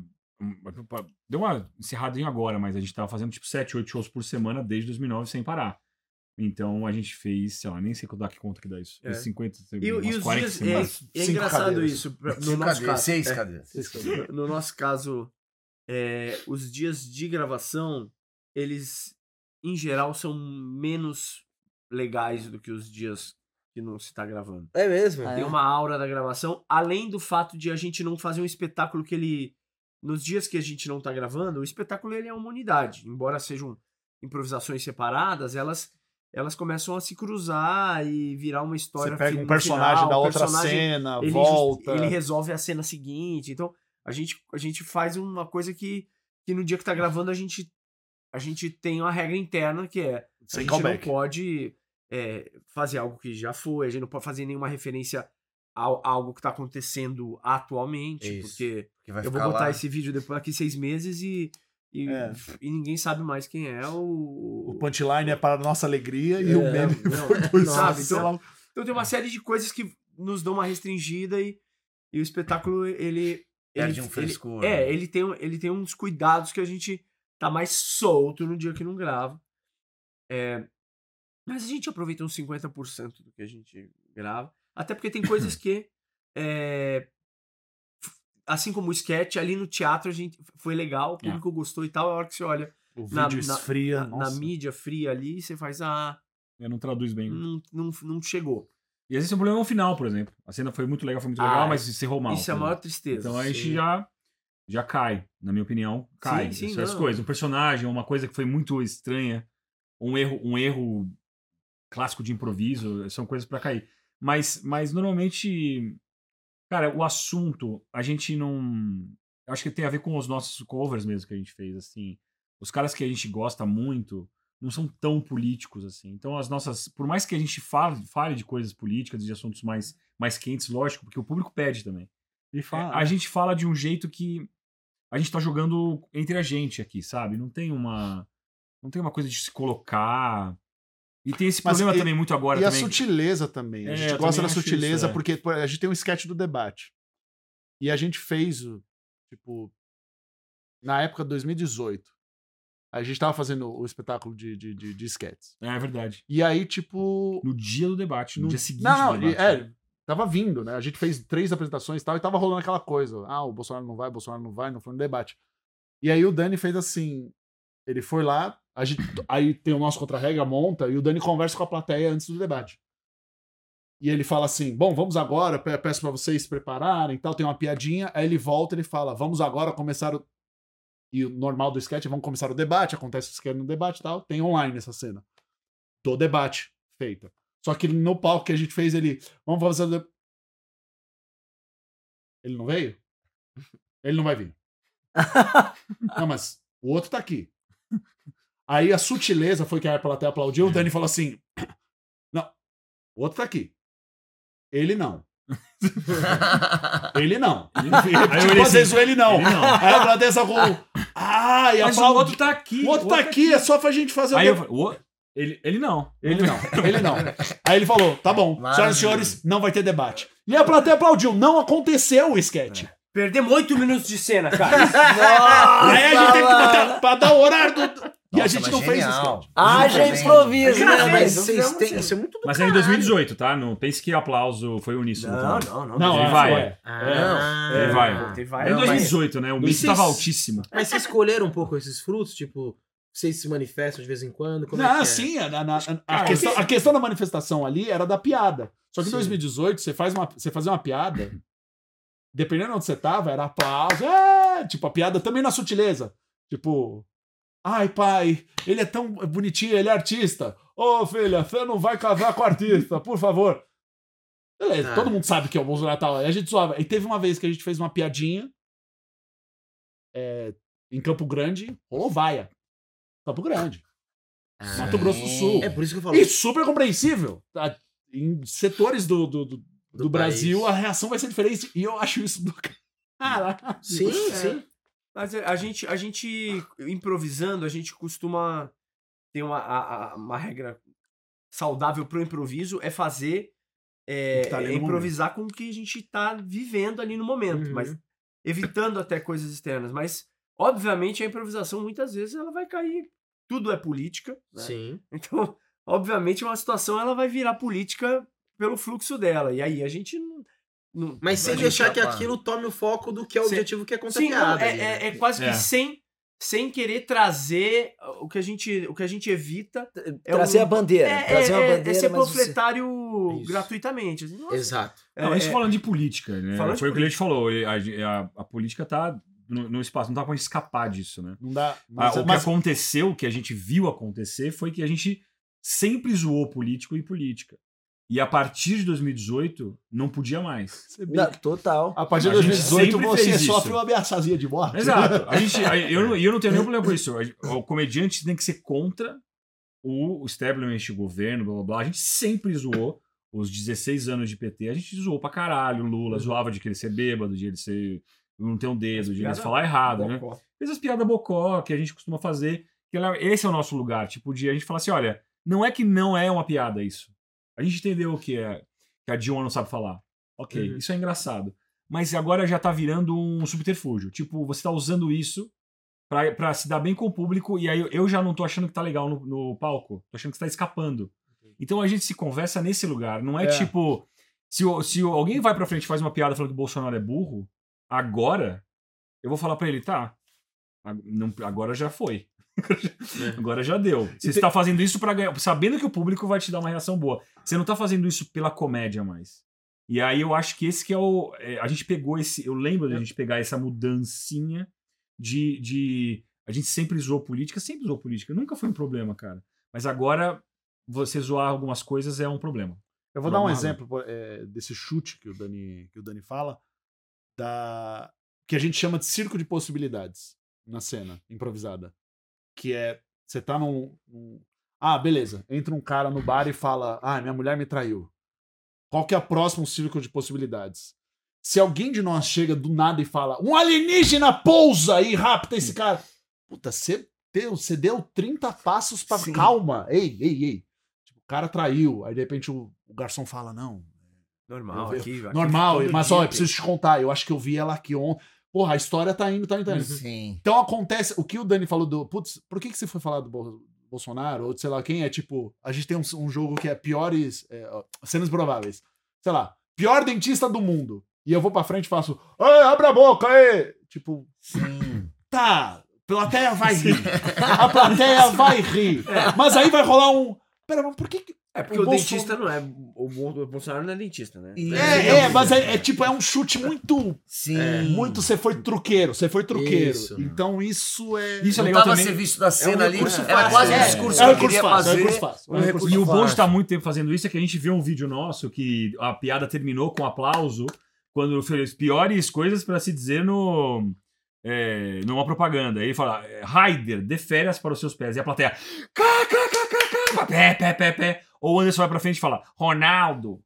deu uma encerradinha agora, mas a gente tava fazendo tipo 7, 8 shows por semana desde 2009 sem parar. Então a gente fez, sei lá, nem sei quanto dá que conta que dá isso. É. Fez 50, E, umas e os 40 dias. semanas. É, é engraçado cadeiras. isso. No Cinco nosso cadeiras, caso. seis é. cadeiras. No nosso caso, é, os dias de gravação, eles, em geral, são menos legais do que os dias que não se tá gravando. É mesmo? Ah, Tem É. uma aura da gravação, além do fato de a gente não fazer um espetáculo que ele. Nos dias que a gente não tá gravando, o espetáculo ele é uma unidade. Embora sejam improvisações separadas, elas. Elas começam a se cruzar e virar uma história. Você pega um personagem final, da outra personagem- cena, ele, volta. ele resolve a cena seguinte. Então, a gente, a gente faz uma coisa que, que no dia que tá gravando a gente, a gente tem uma regra interna que é a Sem gente callback. não pode é, fazer algo que já foi, a gente não pode fazer nenhuma referência a, a algo que tá acontecendo atualmente, Isso. porque eu vou botar lá. esse vídeo depois aqui seis meses e, e, É. e ninguém sabe mais quem é o. O punchline é para a nossa alegria e o É, meme não, foi (laughs) por sabe? Então. Então tem uma série de coisas que nos dão uma restringida e, e o espetáculo, ele. Perde ele, um frescor, ele- É, né? ele tem, um- ele tem uns cuidados que a gente tá mais solto no dia que não grava. É, Mas a gente aproveita uns 50% do que a gente grava. Até porque tem coisas (coughs) que. é, assim como o sketch, ali no teatro a gente foi legal, o público gostou e tal. A hora que você olha O na, vídeo esfria. na, na mídia fria ali, você faz, ah, Eu não traduz bem. não, não, não chegou. E às vezes um problema no final, por exemplo. A cena foi muito legal, foi muito Ah, legal, mas encerrou mal. Isso é a maior tristeza. Então a gente já, já cai, na minha opinião. Cai. Sim, sim, essas não. coisas. Um personagem, uma coisa que foi muito estranha, um erro, um erro clássico de improviso, são coisas pra cair. Mas, mas normalmente, cara, o assunto, a gente não. Acho que tem a ver com os nossos covers mesmo que a gente fez, assim. Os caras que a gente gosta muito não são tão políticos assim. Então as nossas, por mais que a gente fale, fale de coisas políticas, de assuntos mais mais quentes, lógico, porque o público pede também. E fala, A gente fala de um jeito que a gente tá jogando entre a gente aqui, sabe? Não tem uma não tem uma coisa de se colocar. E tem esse Mas problema e- também muito agora E a também. sutileza também. A É, gente eu gosta também da sutileza isso, é. porque a gente tem um sketch do debate. E a gente fez. Tipo. Na época de 2018. A gente tava fazendo o espetáculo de, de, de, de sketches. É verdade. E aí, tipo. No dia do debate, no, No- dia seguinte Não, não, e- é, tava vindo, né? A gente fez três apresentações e tal, e tava rolando aquela coisa. Ah, o Bolsonaro não vai, o Bolsonaro não vai, não foi no debate. E aí o Dani fez assim. Ele foi lá, a gente, aí tem o nosso contra-regra, monta, e o Dani conversa com a plateia antes do debate. E ele fala assim: bom, vamos agora, pe- peço pra vocês se prepararem e tal, tem uma piadinha. Aí ele volta e ele fala: vamos agora começar o. E o normal do sketch é vamos começar o debate, acontece o sketch no debate e tal. Tem online essa cena. Do debate feita. Só que no palco que a gente fez, ele. Vamos fazer. o de- Ele não veio? (laughs) Ele não vai vir. (laughs) não, mas o outro tá aqui. Aí a sutileza foi que a plateia aplaudiu. O Dani falou assim: (coughs) Não, o outro tá aqui. Ele não. (laughs) Ele não. Aí eu tipo, às vezes assim, o ele não. ele não. Aí a plateia sacou. Ah, e Mas o aplaudiu. outro tá aqui. O outro tá aqui, é só pra gente fazer o Aí eu debate. falei, "O- ele, ele não. Ele não, ele não. (laughs) Aí ele falou: tá bom, senhoras e Maravilha. senhores, não vai ter debate. E a plateia aplaudiu, não aconteceu o sketch. Perdemos oito minutos de cena, cara. (laughs) Aí a gente teve que botar pra dar o horário do. E a Nossa, gente não fez genial. sketch. Haja Muito bem. improviso, né? Mas Mas vocês têm. Isso é muito do Mas é em caralho. 2018, tá? Não pense que aplauso foi uníssono. Não, tá? não, não. Não, Ele é, vai. Ah, Ele vai. Tem É várias. em 2018, né? O Mas misto vocês- tava altíssimo. Mas vocês escolheram um pouco esses frutos? Tipo, vocês se manifestam de vez em quando? Como é Não, que é? sim, a, a- a- a questão, a questão da manifestação ali era da piada. Só que em Sim. 2018, você, faz uma, você fazia uma piada, dependendo de onde você tava, era aplauso. É, tipo, a piada também na sutileza. Tipo, ai pai, ele é tão bonitinho, ele é artista. Ô filha, você não vai casar com artista, por favor. Beleza, Ah. todo mundo sabe que é o Bolsonaro e tal. Aí a gente zoava. E teve uma vez que a gente fez uma piadinha é, em Campo Grande, rolou vaia. Campo Grande. Ah, Mato Grosso do Sul. É por isso que eu falo. E super compreensível. tá? Em setores do, do, do, do Do Brasil, país. a reação vai ser diferente. E eu acho isso do (laughs) caralho. Sim, É. sim. Mas a gente, a gente, improvisando, a gente costuma ter uma, a- a- uma regra saudável pro improviso, é fazer, é, O que tá é improvisar com o que a gente tá vivendo ali no momento, Uhum. mas evitando até coisas externas. Mas, obviamente, a improvisação, muitas vezes, ela vai cair. Tudo é política, né? Sim. (laughs) Então, obviamente, uma situação ela vai virar política pelo fluxo dela. E aí a gente não. Não- Mas a sem gente deixar que aquilo tome o foco do que é o Sim. objetivo que é contar Sim, piada. é, ali, é- né? é quase que É. sem, sem querer trazer o que a gente, o que a gente evita. É Trazer um- a bandeira. É, trazer uma é- é bandeira, ser mas você... Isso. gratuitamente. assim, nossa, Exato. é- Não, a gente é- falando de política, né? Falando de Foi o que ele falou. A, a- a política tá no, no espaço, não dá gente escapar disso, né? Não dá. Ah, Mas, o que mas- aconteceu, o que a gente viu acontecer, foi que a gente sempre zoou político e política. E a partir de 2018, não podia mais. Não, que total. a partir de A gente 2018 sempre você sofre uma ameaçazinha de morte. Exato. A gente, (laughs) eu, não- e eu não tenho nenhum problema com isso. O comediante tem que ser contra o establishment, o governo, blá blá blá. A gente sempre zoou os 16 anos de PT. A gente zoou pra caralho o Lula, zoava de querer ser bêbado, de ele ser. não ter um dedo, de ele falar errado, né? bocó. fez as piadas bocó que a gente costuma fazer. Que esse é o nosso lugar. Tipo, de a gente falar assim: olha, não é que não é uma piada isso. A gente entendeu o que é que a Dilma não sabe falar. Ok, Uhum. isso é engraçado. Mas agora já tá virando um subterfúgio. Tipo, você tá usando isso pra, pra se dar bem com o público e aí eu, já não tô achando que tá legal no, no palco. Tô achando que você tá escapando. Então a gente se conversa nesse lugar. Não é, É. tipo. Se, se alguém vai pra frente e faz uma piada falando que o Bolsonaro é burro, agora eu vou falar pra ele, tá. não- agora já foi. Agora já deu. Você está fazendo isso para ganhar, sabendo que o público vai te dar uma reação boa. Você não tá fazendo isso pela comédia mais. E aí eu acho que esse que é o. é, a gente pegou esse. Eu lembro da gente pegar essa mudancinha de, de. A gente sempre zoou política, sempre zoou política. Nunca foi um problema, cara. Mas agora você zoar algumas coisas é um problema. Eu vou dar um lá. exemplo é, desse chute que o Dani, que o Dani fala, da que a gente chama de circo de possibilidades na cena improvisada, que é você tá num, num- ah, beleza, entra um cara no bar e fala: "Ah, minha mulher me traiu". Qual que é o próximo circo de possibilidades? Se alguém de nós chega do nada e fala: "Um alienígena pousa e rapta esse cara". Puta, você deu, você deu 30 passos para calma. Ei, ei, ei. Tipo, o cara traiu, aí de repente o, o garçom fala: "Não, Normal, Eu- aqui, aqui Normal, todo mas dia ó, eu preciso te contar. Eu acho que eu vi ela aqui ontem. Porra, a história tá indo, tá indo, tá indo. Sim. Então acontece. O que o Dani falou do. Putz, por que, que você foi falar do Bol- Bolsonaro? Ou de sei lá quem? É tipo. A gente tem um, um jogo que é piores. é, cenas prováveis. Sei lá. Pior dentista do mundo. E eu vou pra frente e faço. Ei, abre a boca aí! Tipo, Sim. tá. Plateia vai rir. A plateia (laughs) vai rir. Mas aí vai rolar um. Pera, mas por que. que- É porque o o, Bolson- dentista não é. O, Bo- o Bolsonaro não é dentista, né? E- É, é, mas é, é tipo, é um chute muito. Sim. É, Muito você foi truqueiro, você foi truqueiro. Isso. Então isso é. Isso é Não legal tava a também. serviço da cena ali. recurso Era fácil, quase um é. discurso é que um eu queria fácil, é um fazer. recurso fácil. é um Um recurso E o bom de fácil. estar muito tempo fazendo isso é que a gente vê um vídeo nosso que a piada terminou com aplauso quando fez piores coisas para se dizer no é, numa propaganda. Aí ele fala: Raider, dê férias para os seus pés. E a plateia: cá, cá, cá, cá, cá, pé, pé, pé, pé. Ou o Anderson vai pra frente e fala: Ronaldo.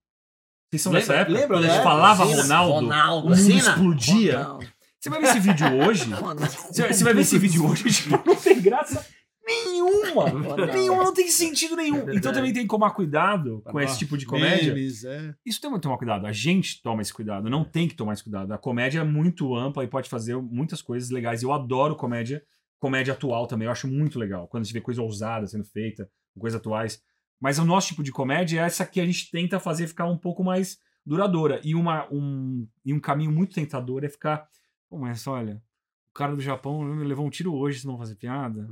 Vocês são dessa época? lembra Quando a da gente falava Sim, Ronaldo, Ronaldo. o mundo explodia. Ronaldo. Você vai ver esse vídeo hoje. (laughs) Ronaldo. Você vai, ver esse vídeo hoje, (laughs) tipo, não tem graça nenhuma. nenhuma, não tem sentido nenhum. (laughs) Então também tem que tomar cuidado com esse tipo de comédia. É. Isso tem que tomar cuidado. A gente toma esse cuidado, não tem que tomar esse cuidado. A comédia é muito ampla e pode fazer muitas coisas legais. Eu adoro comédia, comédia atual também. Eu acho muito legal. Quando a gente vê coisa ousada sendo feita, coisas atuais. Mas o nosso tipo de comédia é essa que a gente tenta fazer ficar um pouco mais duradoura. E, uma, um, e um caminho muito tentador é ficar. Pô, mas olha, o cara do Japão me levou um tiro hoje se não fazer piada.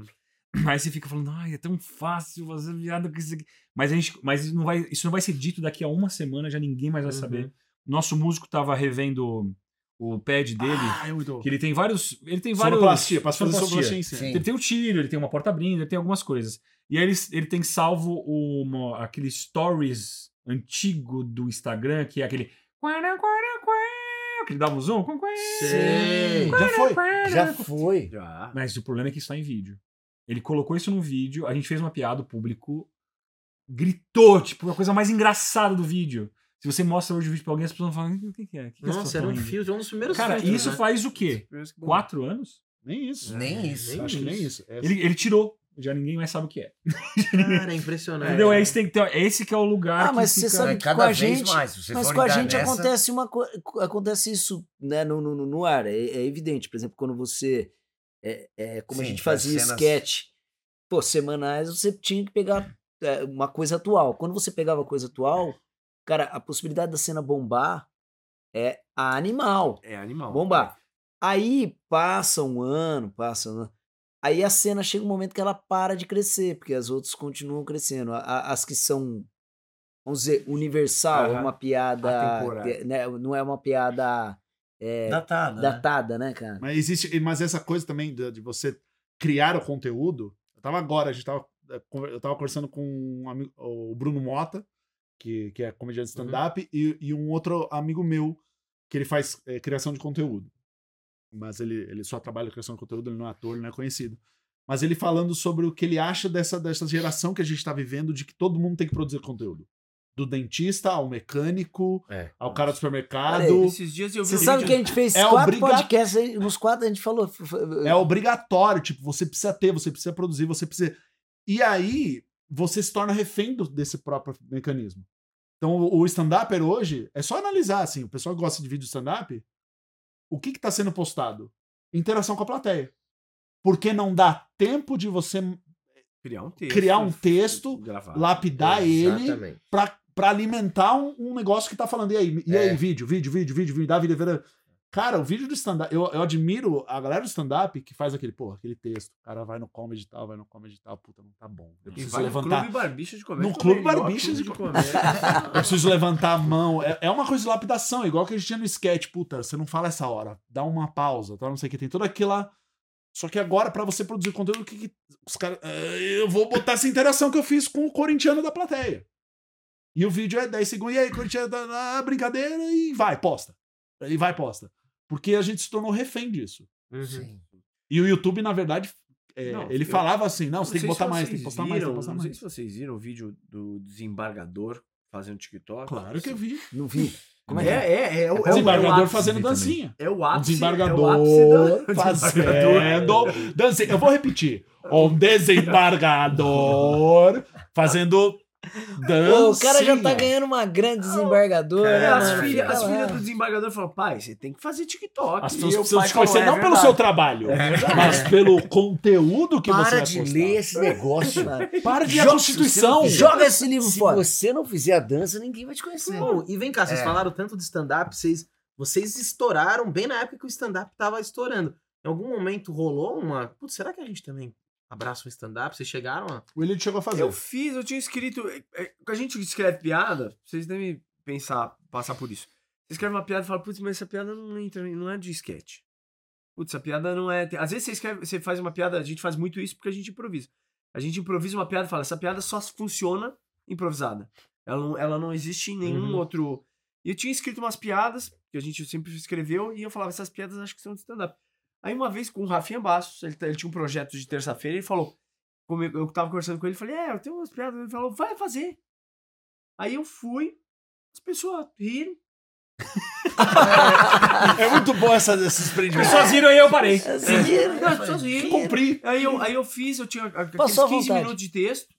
(clears throat) Aí você fica falando, ai, é tão fácil fazer piada com isso aqui. Mas, a gente, mas isso, não vai, isso não vai ser dito daqui a uma semana, já ninguém mais vai Uhum. saber. Nosso músico tava revendo o pad dele, Ah, é muito. que ele tem vários. Ele tem vários. Sonoplastia, pra fazer sonoplastia. sonoplastia. Sim. Ele tem o tiro, ele tem uma porta abrindo, ele tem algumas coisas. E aí ele, ele tem salvo uma, aquele stories antigo do Instagram, que é aquele. Que ele dava um zoom. Sei. Já foi. Já foi. Já. Mas o problema é que isso tá em vídeo. Ele colocou isso no vídeo, a gente fez uma piada, o público gritou, tipo, a coisa mais engraçada do vídeo. Se você mostra hoje o vídeo pra alguém, as pessoas vão falar, o que, que é? Que que Nossa, era um rindo?" filtro, um dos primeiros Cara, filtros, isso né? faz o quê? Quatro anos? Nem isso. Nem isso. nem Acho que nem isso. É- Ele, ele tirou. Já ninguém mais sabe o que é. Cara, é impressionante. Entendeu? É esse, tem que ter- é esse que é o lugar Ah, mas que você fica... sabe É, que cada com a vez gente- mais. Mas com a gente nessa- acontece uma co- acontece isso né, no, no, no ar, é, é evidente. Por exemplo, quando você. É, é, como a Sim, gente faz fazia cenas- sketch, pô, semanais, você tinha que pegar é, uma coisa atual. Quando você pegava coisa atual, cara, a possibilidade da cena bombar é animal. É animal. Bombar. Aí passa um ano, passa um ano. Aí a cena chega um momento que ela para de crescer, porque as outras continuam crescendo. A- As que são, vamos dizer, universal, é Aham. uma piada. Né, não é uma piada é, Datada. né? datada, né, cara? Mas existe. Mas essa coisa também de, de você criar o conteúdo. Eu tava agora, a gente tava. é, conver- Eu tava conversando com um amigo, o Bruno Mota, que, que é comediante de stand-up, e, e um outro amigo meu, que ele faz é, criação de conteúdo. Mas ele, ele só trabalha criação de conteúdo, ele não é ator, ele não é conhecido. Mas ele falando sobre o que ele acha dessa, dessa geração que a gente tá vivendo, de que todo mundo tem que produzir conteúdo. Do dentista ao mecânico, É. ao cara do supermercado. Aí, Esses dias eu vi Você um sabe que a gente fez É quatro obriga- podcasts, aí, nos quatro a gente falou. É obrigatório, tipo, você precisa ter, você precisa produzir, você precisa. E aí, você se torna refém do- desse próprio mecanismo. Então, o o stand-upper hoje, é só analisar, assim, o pessoal que gosta de vídeo stand-up, o que que tá sendo postado? Interação com a plateia. Porque não dá tempo de você Criar um texto. criar um texto, Gravar. lapidar ele pra alimentar um, um negócio que tá falando. E aí, e aí É. vídeo, vídeo, vídeo, vídeo, vídeo, dá vida, vida. Cara, o vídeo do stand-up, eu, eu admiro a galera do stand-up que faz aquele, pô, aquele texto. O cara vai no comedy e tal, vai no comedy e tal, puta, não tá bom. Eu preciso vai no levantar. Clube Barbicha de Comédia. No Clube Barbicha de Comédia. (laughs) Eu preciso levantar a mão. É, é uma coisa de lapidação, igual que a gente tinha no sketch. Puta, você não fala essa hora. Dá uma pausa, tá? Não sei o que. Tem toda aquela. Só que agora, pra você produzir conteúdo, o que, que os caras. Eu vou botar essa interação que eu fiz com o corintiano da plateia. E o vídeo é 10 segundos. E aí, corintiano, ah, brincadeira, e vai, posta. E vai, posta. Porque a gente se tornou refém disso. Uhum. Sim. E o YouTube, na verdade, é, Não, ele eu- falava assim: não, você tem que botar mais, tem que postar mais, tem que viram- postar Não sei mais. se vocês viram o vídeo do desembargador fazendo TikTok. Claro que eu vi. Não vi. Como é É, é? é, é, o- o- é, o Desembargador fazendo dancinha. é o ápice. desembargador é o ápice da- (laughs) fazendo dancinha. Eu vou repetir. Um desembargador fazendo. Pô, o cara já tá ganhando uma grande desembargadora, É, né, as mano? filhas as filhas do desembargador falaram, pai, você tem que fazer TikTok. As pessoas precisam te conhecer falou, não "É pelo verdade." seu trabalho, mas pelo conteúdo que você Para vai de postar. ler esse negócio. (laughs) Para de ler a Joga- Constituição. Joga esse livro Se fora. você não fizer a dança, ninguém vai te conhecer. Pô, e vem cá, vocês É. falaram tanto de stand-up, vocês, vocês estouraram bem na época que o stand-up tava estourando. Em algum momento rolou uma. Putz, será que a gente também abraça um stand-up? Vocês chegaram a. O William chegou a fazer. Eu fiz, eu tinha escrito. é, é, Quando a gente escreve piada, vocês devem pensar, passar por isso. Você escreve uma piada e fala, putz, mas essa piada não entra, não é de sketch. Putz, essa piada não é. Às vezes você escreve, você faz uma piada, a gente faz muito isso porque a gente improvisa. A gente improvisa uma piada e fala, essa piada só funciona improvisada. Ela não, ela não existe em nenhum Uhum. outro. E eu tinha escrito umas piadas, que a gente sempre escreveu, e eu falava, essas piadas acho que são de stand-up. Aí uma vez com o Rafinha Bastos, ele, ele tinha um projeto de terça-feira, ele falou, como eu, tava conversando com ele, falei, é, eu tenho umas piadas. Ele falou, vai fazer. Aí eu fui, as pessoas riram. (laughs) É muito bom essa, esses As prendimentos. pessoas viram e eu parei. As pessoas riram. Cumpri. Aí eu, aí eu fiz, eu tinha aqueles Passou à 15 vontade. minutos de texto.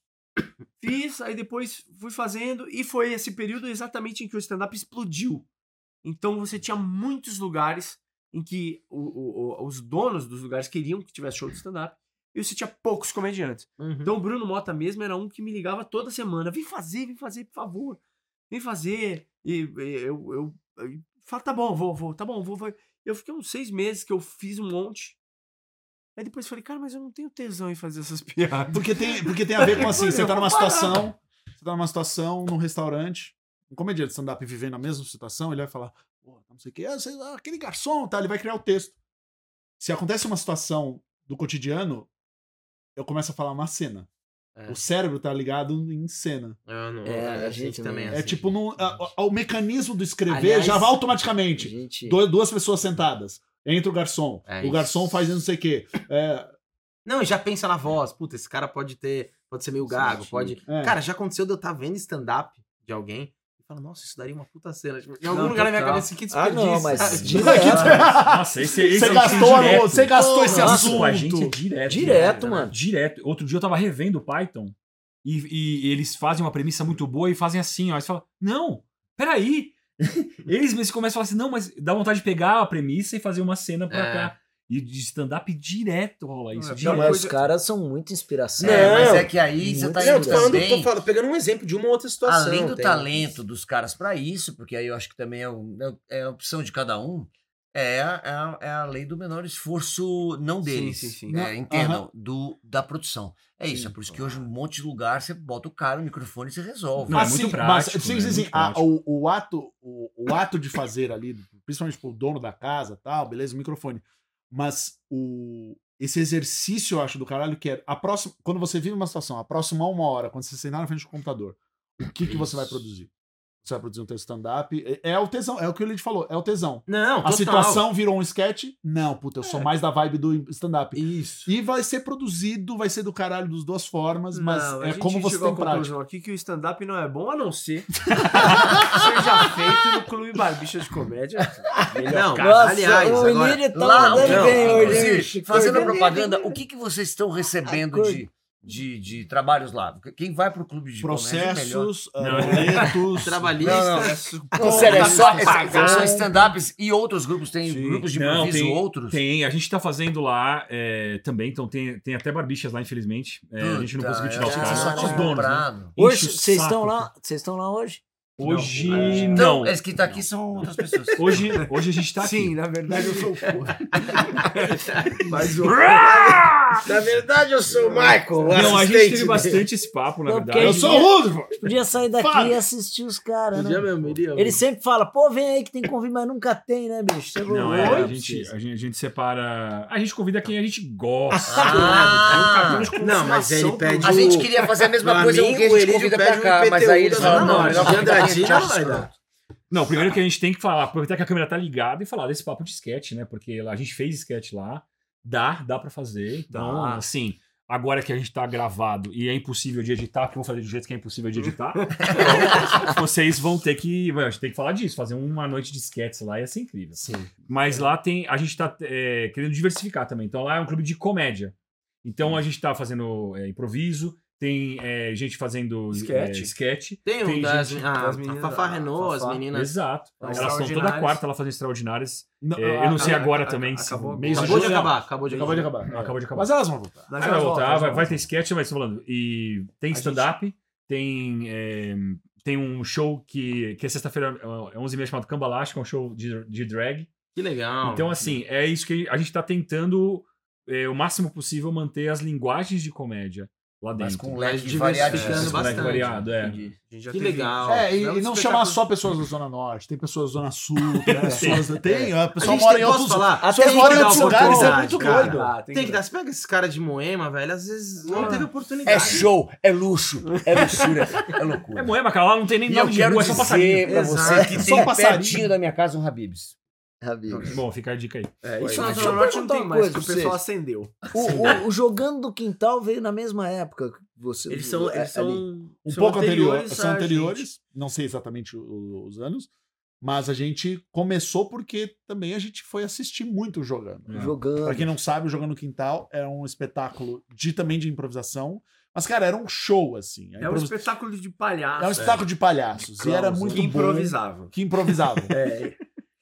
Fiz, aí depois fui fazendo, e foi esse período exatamente em que o stand-up explodiu. Então você tinha muitos lugares em que o- o- os donos dos lugares queriam que tivesse show de stand-up, e você tinha poucos comediantes. Então o Bruno Mota mesmo era um que me ligava toda semana. Vem fazer, vem fazer, por favor. Vem fazer. E, e eu, eu, eu falo, tá bom, vou, vou, tá bom, vou, vou. Eu fiquei uns seis meses que eu fiz um monte. Aí depois falei, cara, mas eu não tenho tesão em fazer essas (laughs) piadas. Porque tem, porque tem a ver com (laughs) assim, você eu tá numa situação, você tá numa situação, num restaurante, um comediante de stand-up vivendo a mesma situação, ele vai falar, pô, não sei o que, ah, aquele garçom, tá? Ele vai criar o texto. Se acontece uma situação do cotidiano, eu começo a falar uma cena. É. O cérebro tá ligado em cena. Eu não, É, a, a gente, gente também é É assim. tipo, num- a- a- o mecanismo do escrever Aliás, já vai automaticamente. Gente, Du- Duas pessoas sentadas. Entra o garçom. É o isso. garçom faz não sei o quê. É, Não, e já pensa na voz. Puta, esse cara pode ter. Pode ser meio gago, Sim, pode. é. Cara, já aconteceu de eu estar vendo stand-up de alguém falar, nossa, isso daria uma puta cena. Tipo, em algum Não, lugar na minha total. cabeça, que Ah, desperdício. não, mas sabe? (laughs) direto. Nossa, esse, esse Você é o gastou, a- direto. você gastou esse Nossa, assunto. com a gente é direto. Direto, né? mano. Direto. Outro dia eu tava revendo o Python e, e eles fazem uma premissa muito boa e fazem assim, ó. Eles falam, não, peraí. (laughs) eles mesmos começam a falar assim, não, mas dá vontade de pegar a premissa e fazer uma cena pra É. cá. E de stand-up direto rola isso. Não, é. Não, mas coisa- os caras são muito inspiração. É, mas Não. é que aí você tá Não, indo tô falando, também... tô falando, pegando um exemplo de uma outra situação. Além do tem- talento dos caras pra isso, porque aí eu acho que também é, o- é a opção de cada um, é a, é a- é a lei do menor esforço, não deles. sim, sim. né? Não, entendam, do, da produção. É isso, Sim. é por isso que hoje um monte de lugar você bota o cara, o microfone e você resolve. Não, é muito prático, Mas, sim, né? sim, sim. A- o, o ato, o, o ato de fazer ali, principalmente pro dono da casa tal, beleza, o microfone. Mas o, esse exercício, eu acho, do caralho, que é a próxima, quando você vive uma situação, a próxima uma hora, quando você sentar na frente do computador, o que, que você vai produzir? Você vai produzir um teu stand-up. É, é o tesão, é o que o Lid falou, é o tesão. Não, A total. situação virou um sketch? Não, puta, eu sou mais da vibe do stand-up. Isso. E vai ser produzido, vai ser do caralho das duas formas, mas Não, a é como você tem prática. aqui que o stand-up não é bom a não ser (laughs) seja feito no Clube Barbicha de Comédia. Melhor Não. Nossa, aliás, o agora- tá Lá, não, bem hoje, fazendo propaganda, o que, que vocês estão recebendo Acordo. de, de, de trabalhos lá? Quem vai pro clube de é melhor. Processos, Não. boletos. (laughs) Trabalhistas. Não, sério, é só, é, são stand-ups e outros grupos, tem Sim. grupos de Não, improviso, tem- outros. Tem, a gente tá fazendo lá é, também, então tem, tem até barbichas lá, infelizmente. É, a gente não Puta, conseguiu tirar os é, caras, só os donos. Né? Hoje, o vocês estão lá? Vocês estão lá hoje? Hoje Então, não. eles que tá aqui são outras pessoas. (laughs) Hoje, hoje a gente tá aqui. Sim, na verdade eu sou o (laughs) porra. Mas o. Na verdade, eu sou o Michael. Não, a gente teve bastante esse papo, na Não, verdade. Eu sou o Rutherford. Podia sair daqui Fala. e assistir os caras, né? Podia mesmo, iria. Ele sempre fala, pô, vem aí que tem convite, mas nunca tem, né, bicho? Você Não, é, a gente, a, gente, a gente separa. A gente convida quem a gente gosta. Ah, Não, mas ele pede a gente queria fazer a mesma coisa que a gente convida pra um cá, mas aí eles falam, não, gente acha não vai dar. Não, primeiro que a gente tem que falar, aproveitar que a câmera tá ligada e falar desse papo de sketch, né? Porque a gente fez sketch lá, dá, dá pra fazer. Então, Dá. assim, agora que a gente tá gravado e é impossível de editar, porque vou fazer um jeito que é impossível de editar, (laughs) então, vocês vão ter que. A gente tem que falar disso, fazer uma noite de sketches lá ia ser incrível. Sim. Mas lá tem. A gente tá é, querendo diversificar também. Então lá é um clube de comédia. Então a gente tá fazendo é, improviso, tem é, gente fazendo Sketch. é, sketch. Tem um Tem das, gente- a, das a meninas Fafá da- Renault, as Fafá. meninas. Exato. As Elas estão toda quarta lá fazendo extraordinárias. Não, É, eu não sei a- agora a- também. acabou se- mês mas- Acabou de acabar, acabou de Acabou de acabar. acabar. Acabou de acabar. Mas elas vão voltar. Mas Ah, elas vai voltam, voltar, elas vai, vai ter sketch, mas falando. E tem stand-up, tem, é, tem um show que, que é sexta-feira, é 11 h chamado Cambalache, que é um show de, de drag. Que legal. Então, assim, é isso que a gente tá tentando, é, o máximo possível, manter as linguagens de comédia lá dentro. Mas com um leque variadíssimo. Bastante. variado, é. Entendi. Que teve- legal. É, e, É e não chamar só pessoas da Zona Norte, tem pessoas da Zona Sul, (laughs) tem pessoas. Tem, a A pessoa mora tem- em outros falar? Até tem moram em outros lugares, é muito cara. doido. Ah, Tem que dar. Você pega esse cara de Moema, velho, às vezes não teve oportunidade. É show, é luxo, é luxúria, é loucura. É Moema, cara, lá não tem nem E eu nome de rua, é só passarinho. dizer pra você que Só tem pertinho da minha casa um Habibs. Habib. Bom, fica a dica aí. É, isso na deixa Zona eu Norte não tem uma mais, coisa porque o pessoal vocês. acendeu. O, o- o Jogando do Quintal veio na mesma época que você. Eles são. é, Eles são ali. Um são pouco anterior, anteriores são anteriores, não sei exatamente os anos, mas a gente começou porque também a gente foi assistir muito jogando. É. Jogando. Pra quem não sabe, o Jogando no Quintal é um espetáculo de também de improvisação, mas cara, era um show assim. É um improvisa- espetáculo de palhaço. é um espetáculo de palhaços e era muito que bom, improvisavam. que improvisavam. (laughs) É,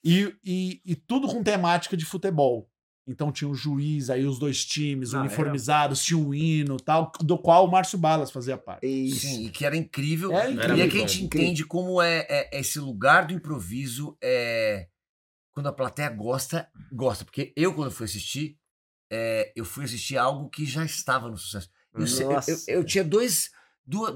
E, e, e tudo com temática de futebol. Então tinha o juiz, aí os dois times Ah, uniformizados, tinha o hino tal, do qual o Márcio Balas fazia parte. Isso. Sim, e que era incrível. É e incrível. é muito que a gente entende como é, é esse lugar do improviso é quando a plateia gosta, gosta. Porque eu, quando fui assistir, é, eu fui assistir algo que já estava no sucesso. Eu, eu- eu- eu tinha dois,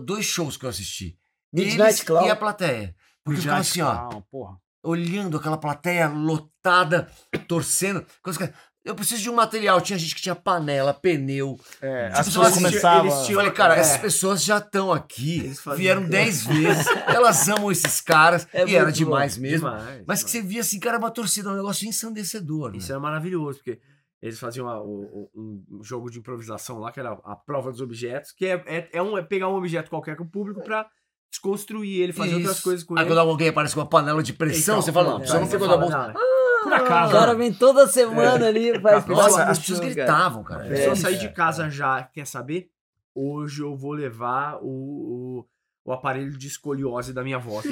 dois shows que eu assisti. Midnight Eles Clown. E a plateia. Porque eu ficava assim, ó, porra. Olhando aquela plateia lotada, torcendo. Que- Eu preciso de um material. Tinha gente que tinha panela, pneu. É, Tipo, as pessoas tinham- começavam. eles tinham- falei, cara, É. essas pessoas já estão aqui, vieram dez vezes, elas amam esses caras, É e era demais mesmo. demais, Mas que demais. você via assim, cara, uma torcida, um negócio ensandecedor. Isso né? era maravilhoso, porque eles faziam a- o- o- um jogo de improvisação lá, que era a prova dos objetos, que é, é, é um, é pegar um objeto qualquer com o público pra desconstruir ele, fazer outras Isso. coisas com Aí ele. quando alguém aparece com uma panela de pressão, Então, você fala, não, é, não aí pegou você da fala, bolsa. não, Por O acaso. cara vem toda semana ali (laughs) e faz Nossa, as pessoas cara. gritavam, cara. É. pessoa sair de casa já, quer saber? Hoje eu vou levar o, o, o aparelho de escoliose da minha avó. (laughs)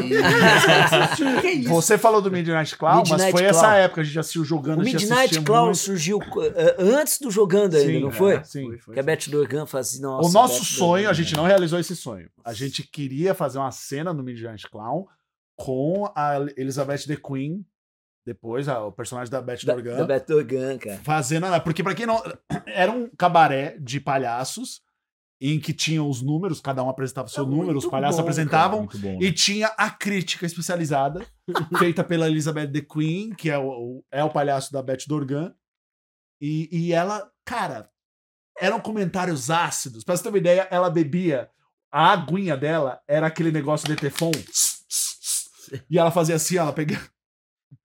que isso? Você falou do Midnight Clown, mas foi Clown. essa época, a gente assistiu jogando, O Midnight Clown muito. surgiu eh, antes do Jogando ainda, Sim, não é. foi? Sim. Foi, foi, Que a. Beth Dorgan faz assim, O nossa. nosso Beth sonho, Dorgan. a gente não realizou esse sonho. A gente queria fazer uma cena no Midnight Clown com a Elizabeth the Queen, depois a- o personagem da Beth Da, Dorgan, da Beth Dorgan, cara. fazendo. Porque, pra quem não. (clears throat) Era um cabaré de palhaços em que tinham os números, cada um apresentava o seu É número, os palhaços bom, apresentavam. Muito bom. E tinha a crítica especializada, (laughs) feita pela Elizabeth the Queen, que é o, o- é o palhaço da Beth Dorgan. E, e ela, cara, eram comentários ácidos. Pra você ter uma ideia, ela bebia. A aguinha dela era aquele negócio de Teflon. (laughs) E ela fazia assim, ela pegava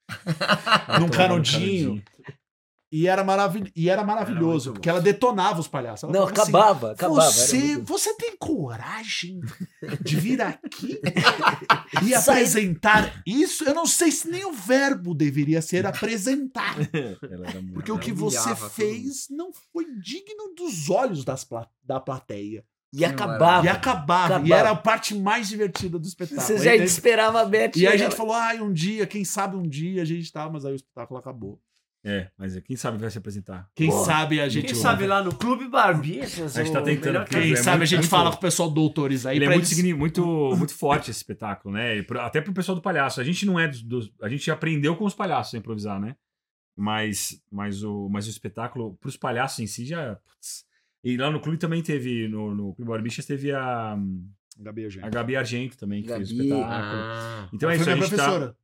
(laughs) num canudinho. E era, maravil... e era maravilhoso, muito porque ela detonava os palhaços. Ela Não, falava assim, acabava, acabava. era Você, muito- você tem coragem de vir aqui (laughs) e Sair- apresentar isso? Eu não sei se nem o verbo deveria ser apresentar. (laughs) Era Porque o que você fez não foi digno dos olhos das pla- da plateia. E acabava. E acabava. E Acabava. era a parte mais divertida do espetáculo. Você Aí já teve- esperava a Beth. E aí a gente falou, ai, um dia, quem sabe um dia a gente tá, mas aí o espetáculo acabou. É, mas quem sabe vai se apresentar. Quem Porra. sabe a gente. Quem sabe lá no Clube Barbie. A gente tá tentando, Quem É sabe a gente muito- fala com o pessoal doutores aí Ele é muito, eles- muito, muito forte esse espetáculo, né? E pro- Até pro pessoal do palhaço. A gente não é dos, dos- A gente aprendeu com os palhaços a improvisar, né? Mas, mas, o, mas o espetáculo, pros palhaços em si, já. putz. E lá no clube também teve. No, no Clube Barbichas teve a, Gabi, a gente. a Gabi Argento também, que fez o Gabi. espetáculo. Ah, Então é isso, foi a minha gente tá. professora.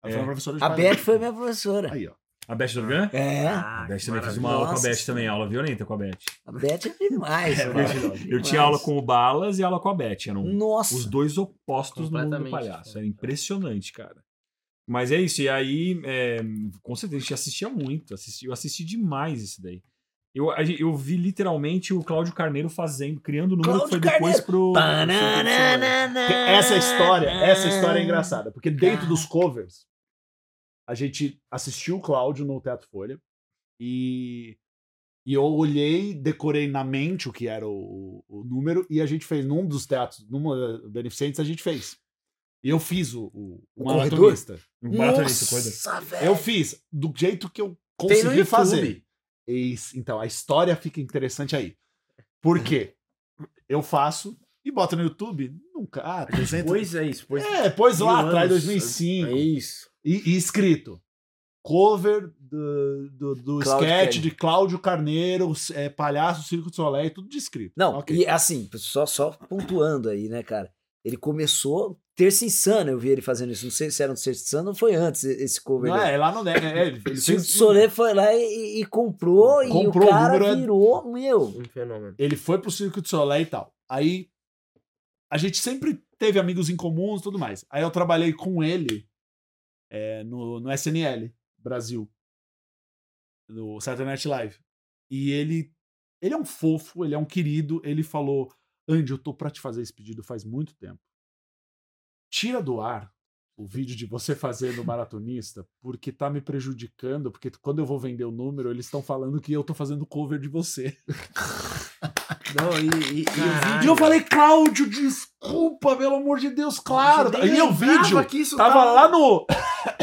Foi É. uma professora de A. Beth foi minha professora. Aí, ó. A Beth Dorgan? É, A Beth também fez uma aula com a Beth também, aula violenta com a Beth. a Beth é demais. (laughs) É, cara. maravilhosa. Eu tinha aula com o Balas e aula com a Beth. Eram Nossa. os dois opostos no mundo do palhaço. Era diferente. impressionante, cara. Mas é isso, e aí, é, com certeza, a gente assistia muito. Assisti, eu assisti demais isso daí. Eu, eu vi literalmente o Cláudio Carneiro fazendo, criando o número que foi Cláudio depois pro. Pananana. Essa história, essa história é engraçada, porque dentro dos covers, a gente assistiu o Cláudio no Teatro Folha e, e eu olhei, decorei na mente o que era o, o número e a gente fez num dos teatros, numa das beneficentes, a gente fez. E eu fiz o, o, O maratonista. Um maratonista, coisa. Nossa, velho. Eu fiz do jeito que eu consegui fazer. Eis- Então, a história fica interessante aí. Por quê? (laughs) Eu faço e boto no YouTube. Nunca. Ah, 300. Pois é isso. Pois É, pôs lá atrás, anos. 2005. é isso. E, e escrito. Cover do, do, do sketch de Cláudio Carneiro, é, Palhaço, Circo de Soleil, tudo descrito. Não, Ok. e assim, só, só pontuando aí, né, cara? Ele começou Terça Insana, eu vi ele fazendo isso. Não sei se era no Terça Insana ou foi antes esse cover. Não, dele. é, lá no Nega. É, ele O fez de Soleil foi lá e, e comprou, e Comprou, o o cara número é- virou, meu. Um fenômeno. Ele foi pro Circo de Soleil e tal. Aí a gente sempre teve amigos em comuns e tudo mais. Aí eu trabalhei com ele é, no, no SNL Brasil, no Saturday Night Live. E ele, ele é um fofo, ele é um querido. Ele falou: Andy, eu tô pra te fazer esse pedido faz muito tempo. Tira do ar o vídeo de você fazendo maratonista, porque tá me prejudicando, porque quando eu vou vender o número, eles estão falando que eu tô fazendo cover de você. (laughs) Não, e, e, e o. E eu falei, Cláudio, desculpa, pelo amor de Deus, claro. Nem E o vídeo que isso tava tava- lá no,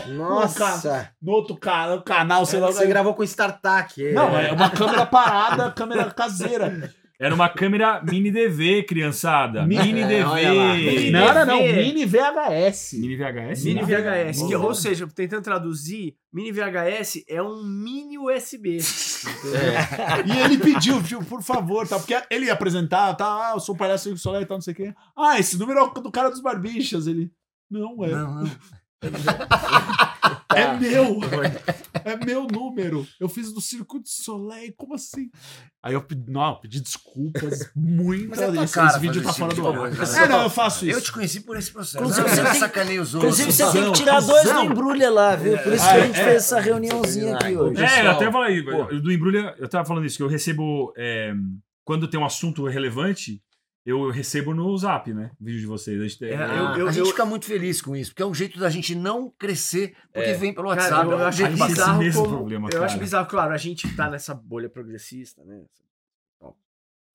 Nossa! no outro canal, sei lá. Você gravou com StarTAC. Não, é uma câmera parada, câmera caseira. Era uma câmera mini DV, criançada. Mi- Mini É, DV. Não, não, não, mini VHS. Mini VHS? Mini Não. VHS, que, ou seja, tentando traduzir, mini VHS é um mini USB. É. E ele pediu, tipo, por favor, tá? Porque ele ia apresentar, tá? Ah, eu sou o palhaço do Soleil e tal, não sei o quê. Ah, esse número é o do cara dos barbichas. Ele. Não, é. Não, não. É meu! É meu número! Eu fiz do Circo de Soleil, como assim? Aí eu pedi, não, eu pedi desculpas muito. Mas é esse, vídeo tá fora tipo do ar. coisa. É, não, eu faço Eu isso. te conheci por esse processo. Inclusive, Não, você eu tem- sacanei os outros. Inclusive, você tem que tirar dois do embrulha lá, viu? Por isso que É, a gente é. fez essa reuniãozinha aqui hoje. É, eu até falei, do Embrulha, eu tava falando isso, que eu recebo, é, quando tem um assunto relevante, eu recebo no zap, né? Vídeo de vocês. A gente, É, é, eu- eu- a gente fica muito feliz com isso, porque é um jeito da gente não crescer, porque É. vem pelo Cara, WhatsApp. eu, é acho bizarro mesmo como, problema, Eu cara. acho bizarro, claro, a gente tá nessa bolha progressista, né? É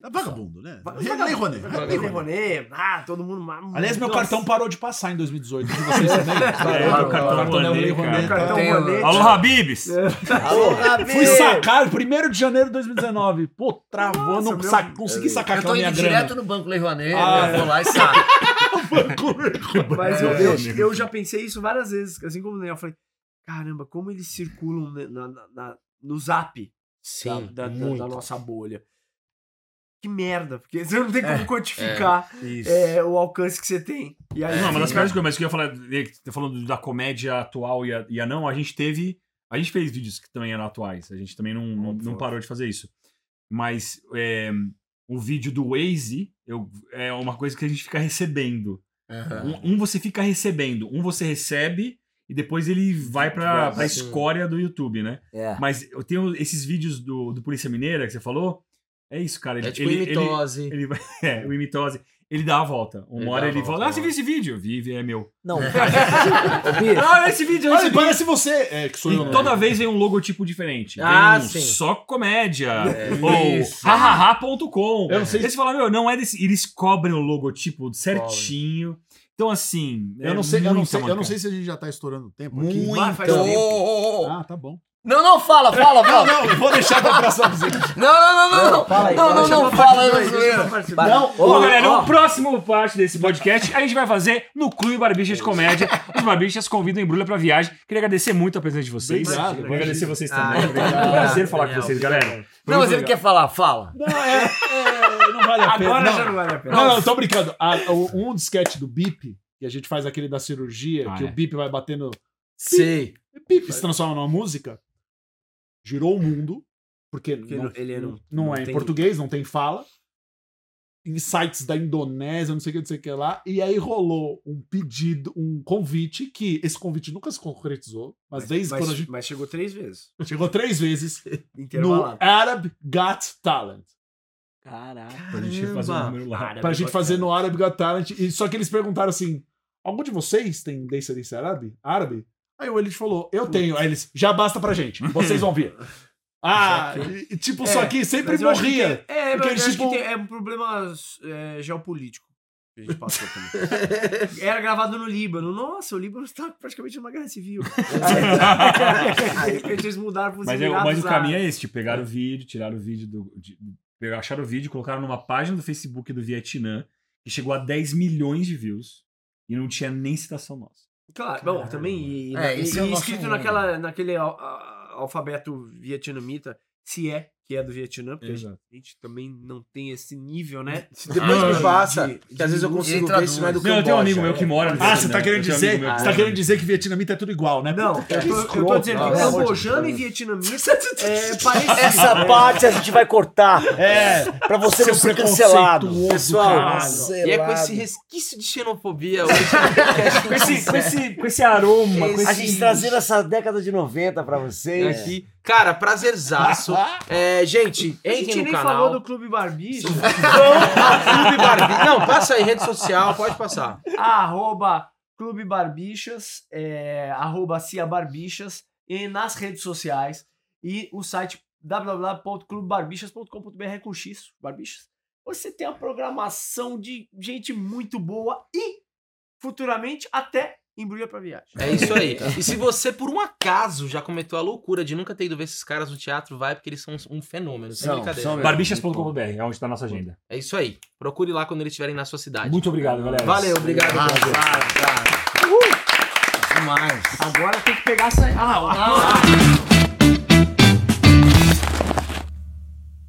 vagabundo, né? Vagabundo. Lei Rouanet. Lei Rouanet, ah, todo mundo... Aliás, meu Nossa. cartão parou de passar em 2018. De vocês (laughs) também? É, Parou, o cartão Lei. Rouanet, tá? Tem- Rouanet. Alô, Habibs! Alô, Gabi! Fui sacar, 1 de janeiro de 2019. Pô, travou, não meu- sa consegui sacar Eu tô aquela minha indo grana. direto no Banco Lei Rouanet, Ah, eu vou lá e saco. (laughs) Mas eu, É, eu, eu já pensei isso várias vezes, assim como o Daniel. Eu falei, caramba, como eles circulam né, na, na- na- no zap Sim, da, da- da- muito. da nossa bolha. Que merda, porque você não tem como quantificar Isso. é, o alcance que você tem. E aí, Não, uma das piores coisas, mas que eu ia falar, né, tá falando da comédia atual e a, e a não, a gente teve. A gente fez vídeos que também eram atuais, a gente também não, não, não parou de fazer isso. Mas é, o vídeo do Waze eu, é uma coisa que a gente fica recebendo. Aham. Um, um você fica recebendo, um você recebe e depois ele vai pra, pra escória do YouTube, né? É. Mas eu tenho esses vídeos do, do Polícia Mineira que você falou. É isso, cara. Ele, É tipo ele, ele, imitose. ele vai- (laughs) é, o imitose. Ele dá a volta. Uma Ele hora ele volta, fala: Ah, você ó. viu esse vídeo? Vi, é meu. Não, (laughs) Ah, esse vídeo, Olha, esse parece você. É, que sou eu. E né? toda vez vem um logotipo diferente. Vem Ah, um sim. Só comédia. É, ou hahaha.com. Eu não sei Aí você fala, meu, não é desse. Eles cobrem o logotipo certinho. Então, assim. Eu é não sei, eu não sei, eu não sei se a gente já tá estourando o tempo aqui. Vai, faz muito. tempo. Ah, tá bom. Não, não, fala, fala, fala. Não, eu vou deixar pra próxima visita. Não, não, não, não, não. Fala aí, Não, fala não, não, fala. Não, Bom, ó, galera, o próximo parte desse podcast a gente vai fazer no Clube Barbichas de Comédia. Os Barbichas convidam Embrulha pra viagem. Queria agradecer muito a presença de vocês. Obrigado, Queria agradecer vocês Ah, também. Foi um prazer falar com vocês, galera. Não, mas ele quer falar, fala. Não, é, é, não vale a pena. Agora não. já não vale a pena. Não, não, tô brincando. O- um sketch do Bip, que a gente faz aquele da cirurgia, Ah, que é. o Bip vai batendo. Sei. Bip se transforma numa música. Girou o mundo, porque Porque não, ele não- não não é em português, não tem fala. Em sites da Indonésia, não sei o que, não sei o que lá. E aí rolou um pedido, um convite, que esse convite nunca se concretizou, mas, desde mas, quando a gente. mas chegou três vezes. Chegou três vezes (laughs) no. Arab Got Talent. Caraca. Pra gente fazer um número lá. pra gente fazer no Arab Got Talent. E só que eles perguntaram assim: algum de vocês tem descendência árabe? Árabe? Aí o Elite falou: eu tenho. Aí eles: já basta pra gente, vocês vão vir. (laughs) Ah, e, tipo, só que sempre que morria. tem- é, Porque mas eles, eu acho tipo- que tem- é um problema é, geopolítico que a gente passou também. Era gravado no Líbano. Nossa, o Líbano está praticamente numa guerra civil. Aí (laughs) eles mudaram para os Mas, é, mas o caminho é esse: tipo, pegaram o vídeo, tiraram o vídeo do. De, acharam o vídeo, colocaram numa página do Facebook do Vietnã, que chegou a 10 milhões de views. E não tinha nem citação nossa. Claro, bom, também. E, É, e- esse é e nosso escrito mundo. naquela, naquele al- alfabeto vietnamita, se é que é do Vietnã, porque a gente, Exato. a gente também não tem esse nível, né? (laughs) Depois Ah, me de- passa, de- que às vezes eu consigo ver se não é do Não, eu tenho um amigo meu que mora no Ah, Vietnã. você tá querendo um dizer, você tá querendo dizer que vietnamita é tudo igual, né? Não, eu tô, eu tô dizendo que Nossa. cambojano e vietnamita (laughs) é parecido. Essa parte a gente vai cortar. É, Pra você não ser cancelado. Pessoal. E é com esse resquício de xenofobia hoje. (laughs) Com esse, com esse, com esse aroma, com Esse- A gente trazendo essa década de 90 pra vocês. aqui. Cara, prazerzaço. (laughs) É, gente, A gente nem no falou canal. do Clube Barbicha. Clube Barbie. Não, passa aí, rede social, pode passar. arroba Clube Barbichas, é, arroba Cia Barbichas, e nas redes sociais. E o site www.clubebarbichas.com.br com X, Barbichas. Você tem a programação de gente muito boa e, futuramente, até embrulha pra viagem. É isso aí. (laughs) E se você, por um acaso, já cometeu a loucura de nunca ter ido ver esses caras no teatro, vai, porque eles são um fenômeno. Sem São, brincadeira. são. Barbichas.com.br, é onde tá a nossa agenda. É isso aí. Procure lá quando eles estiverem na sua cidade. Muito obrigado, galera. Valeu, obrigado. Ah, claro, cara. Demais. Agora tem que pegar essa. Ah, ah,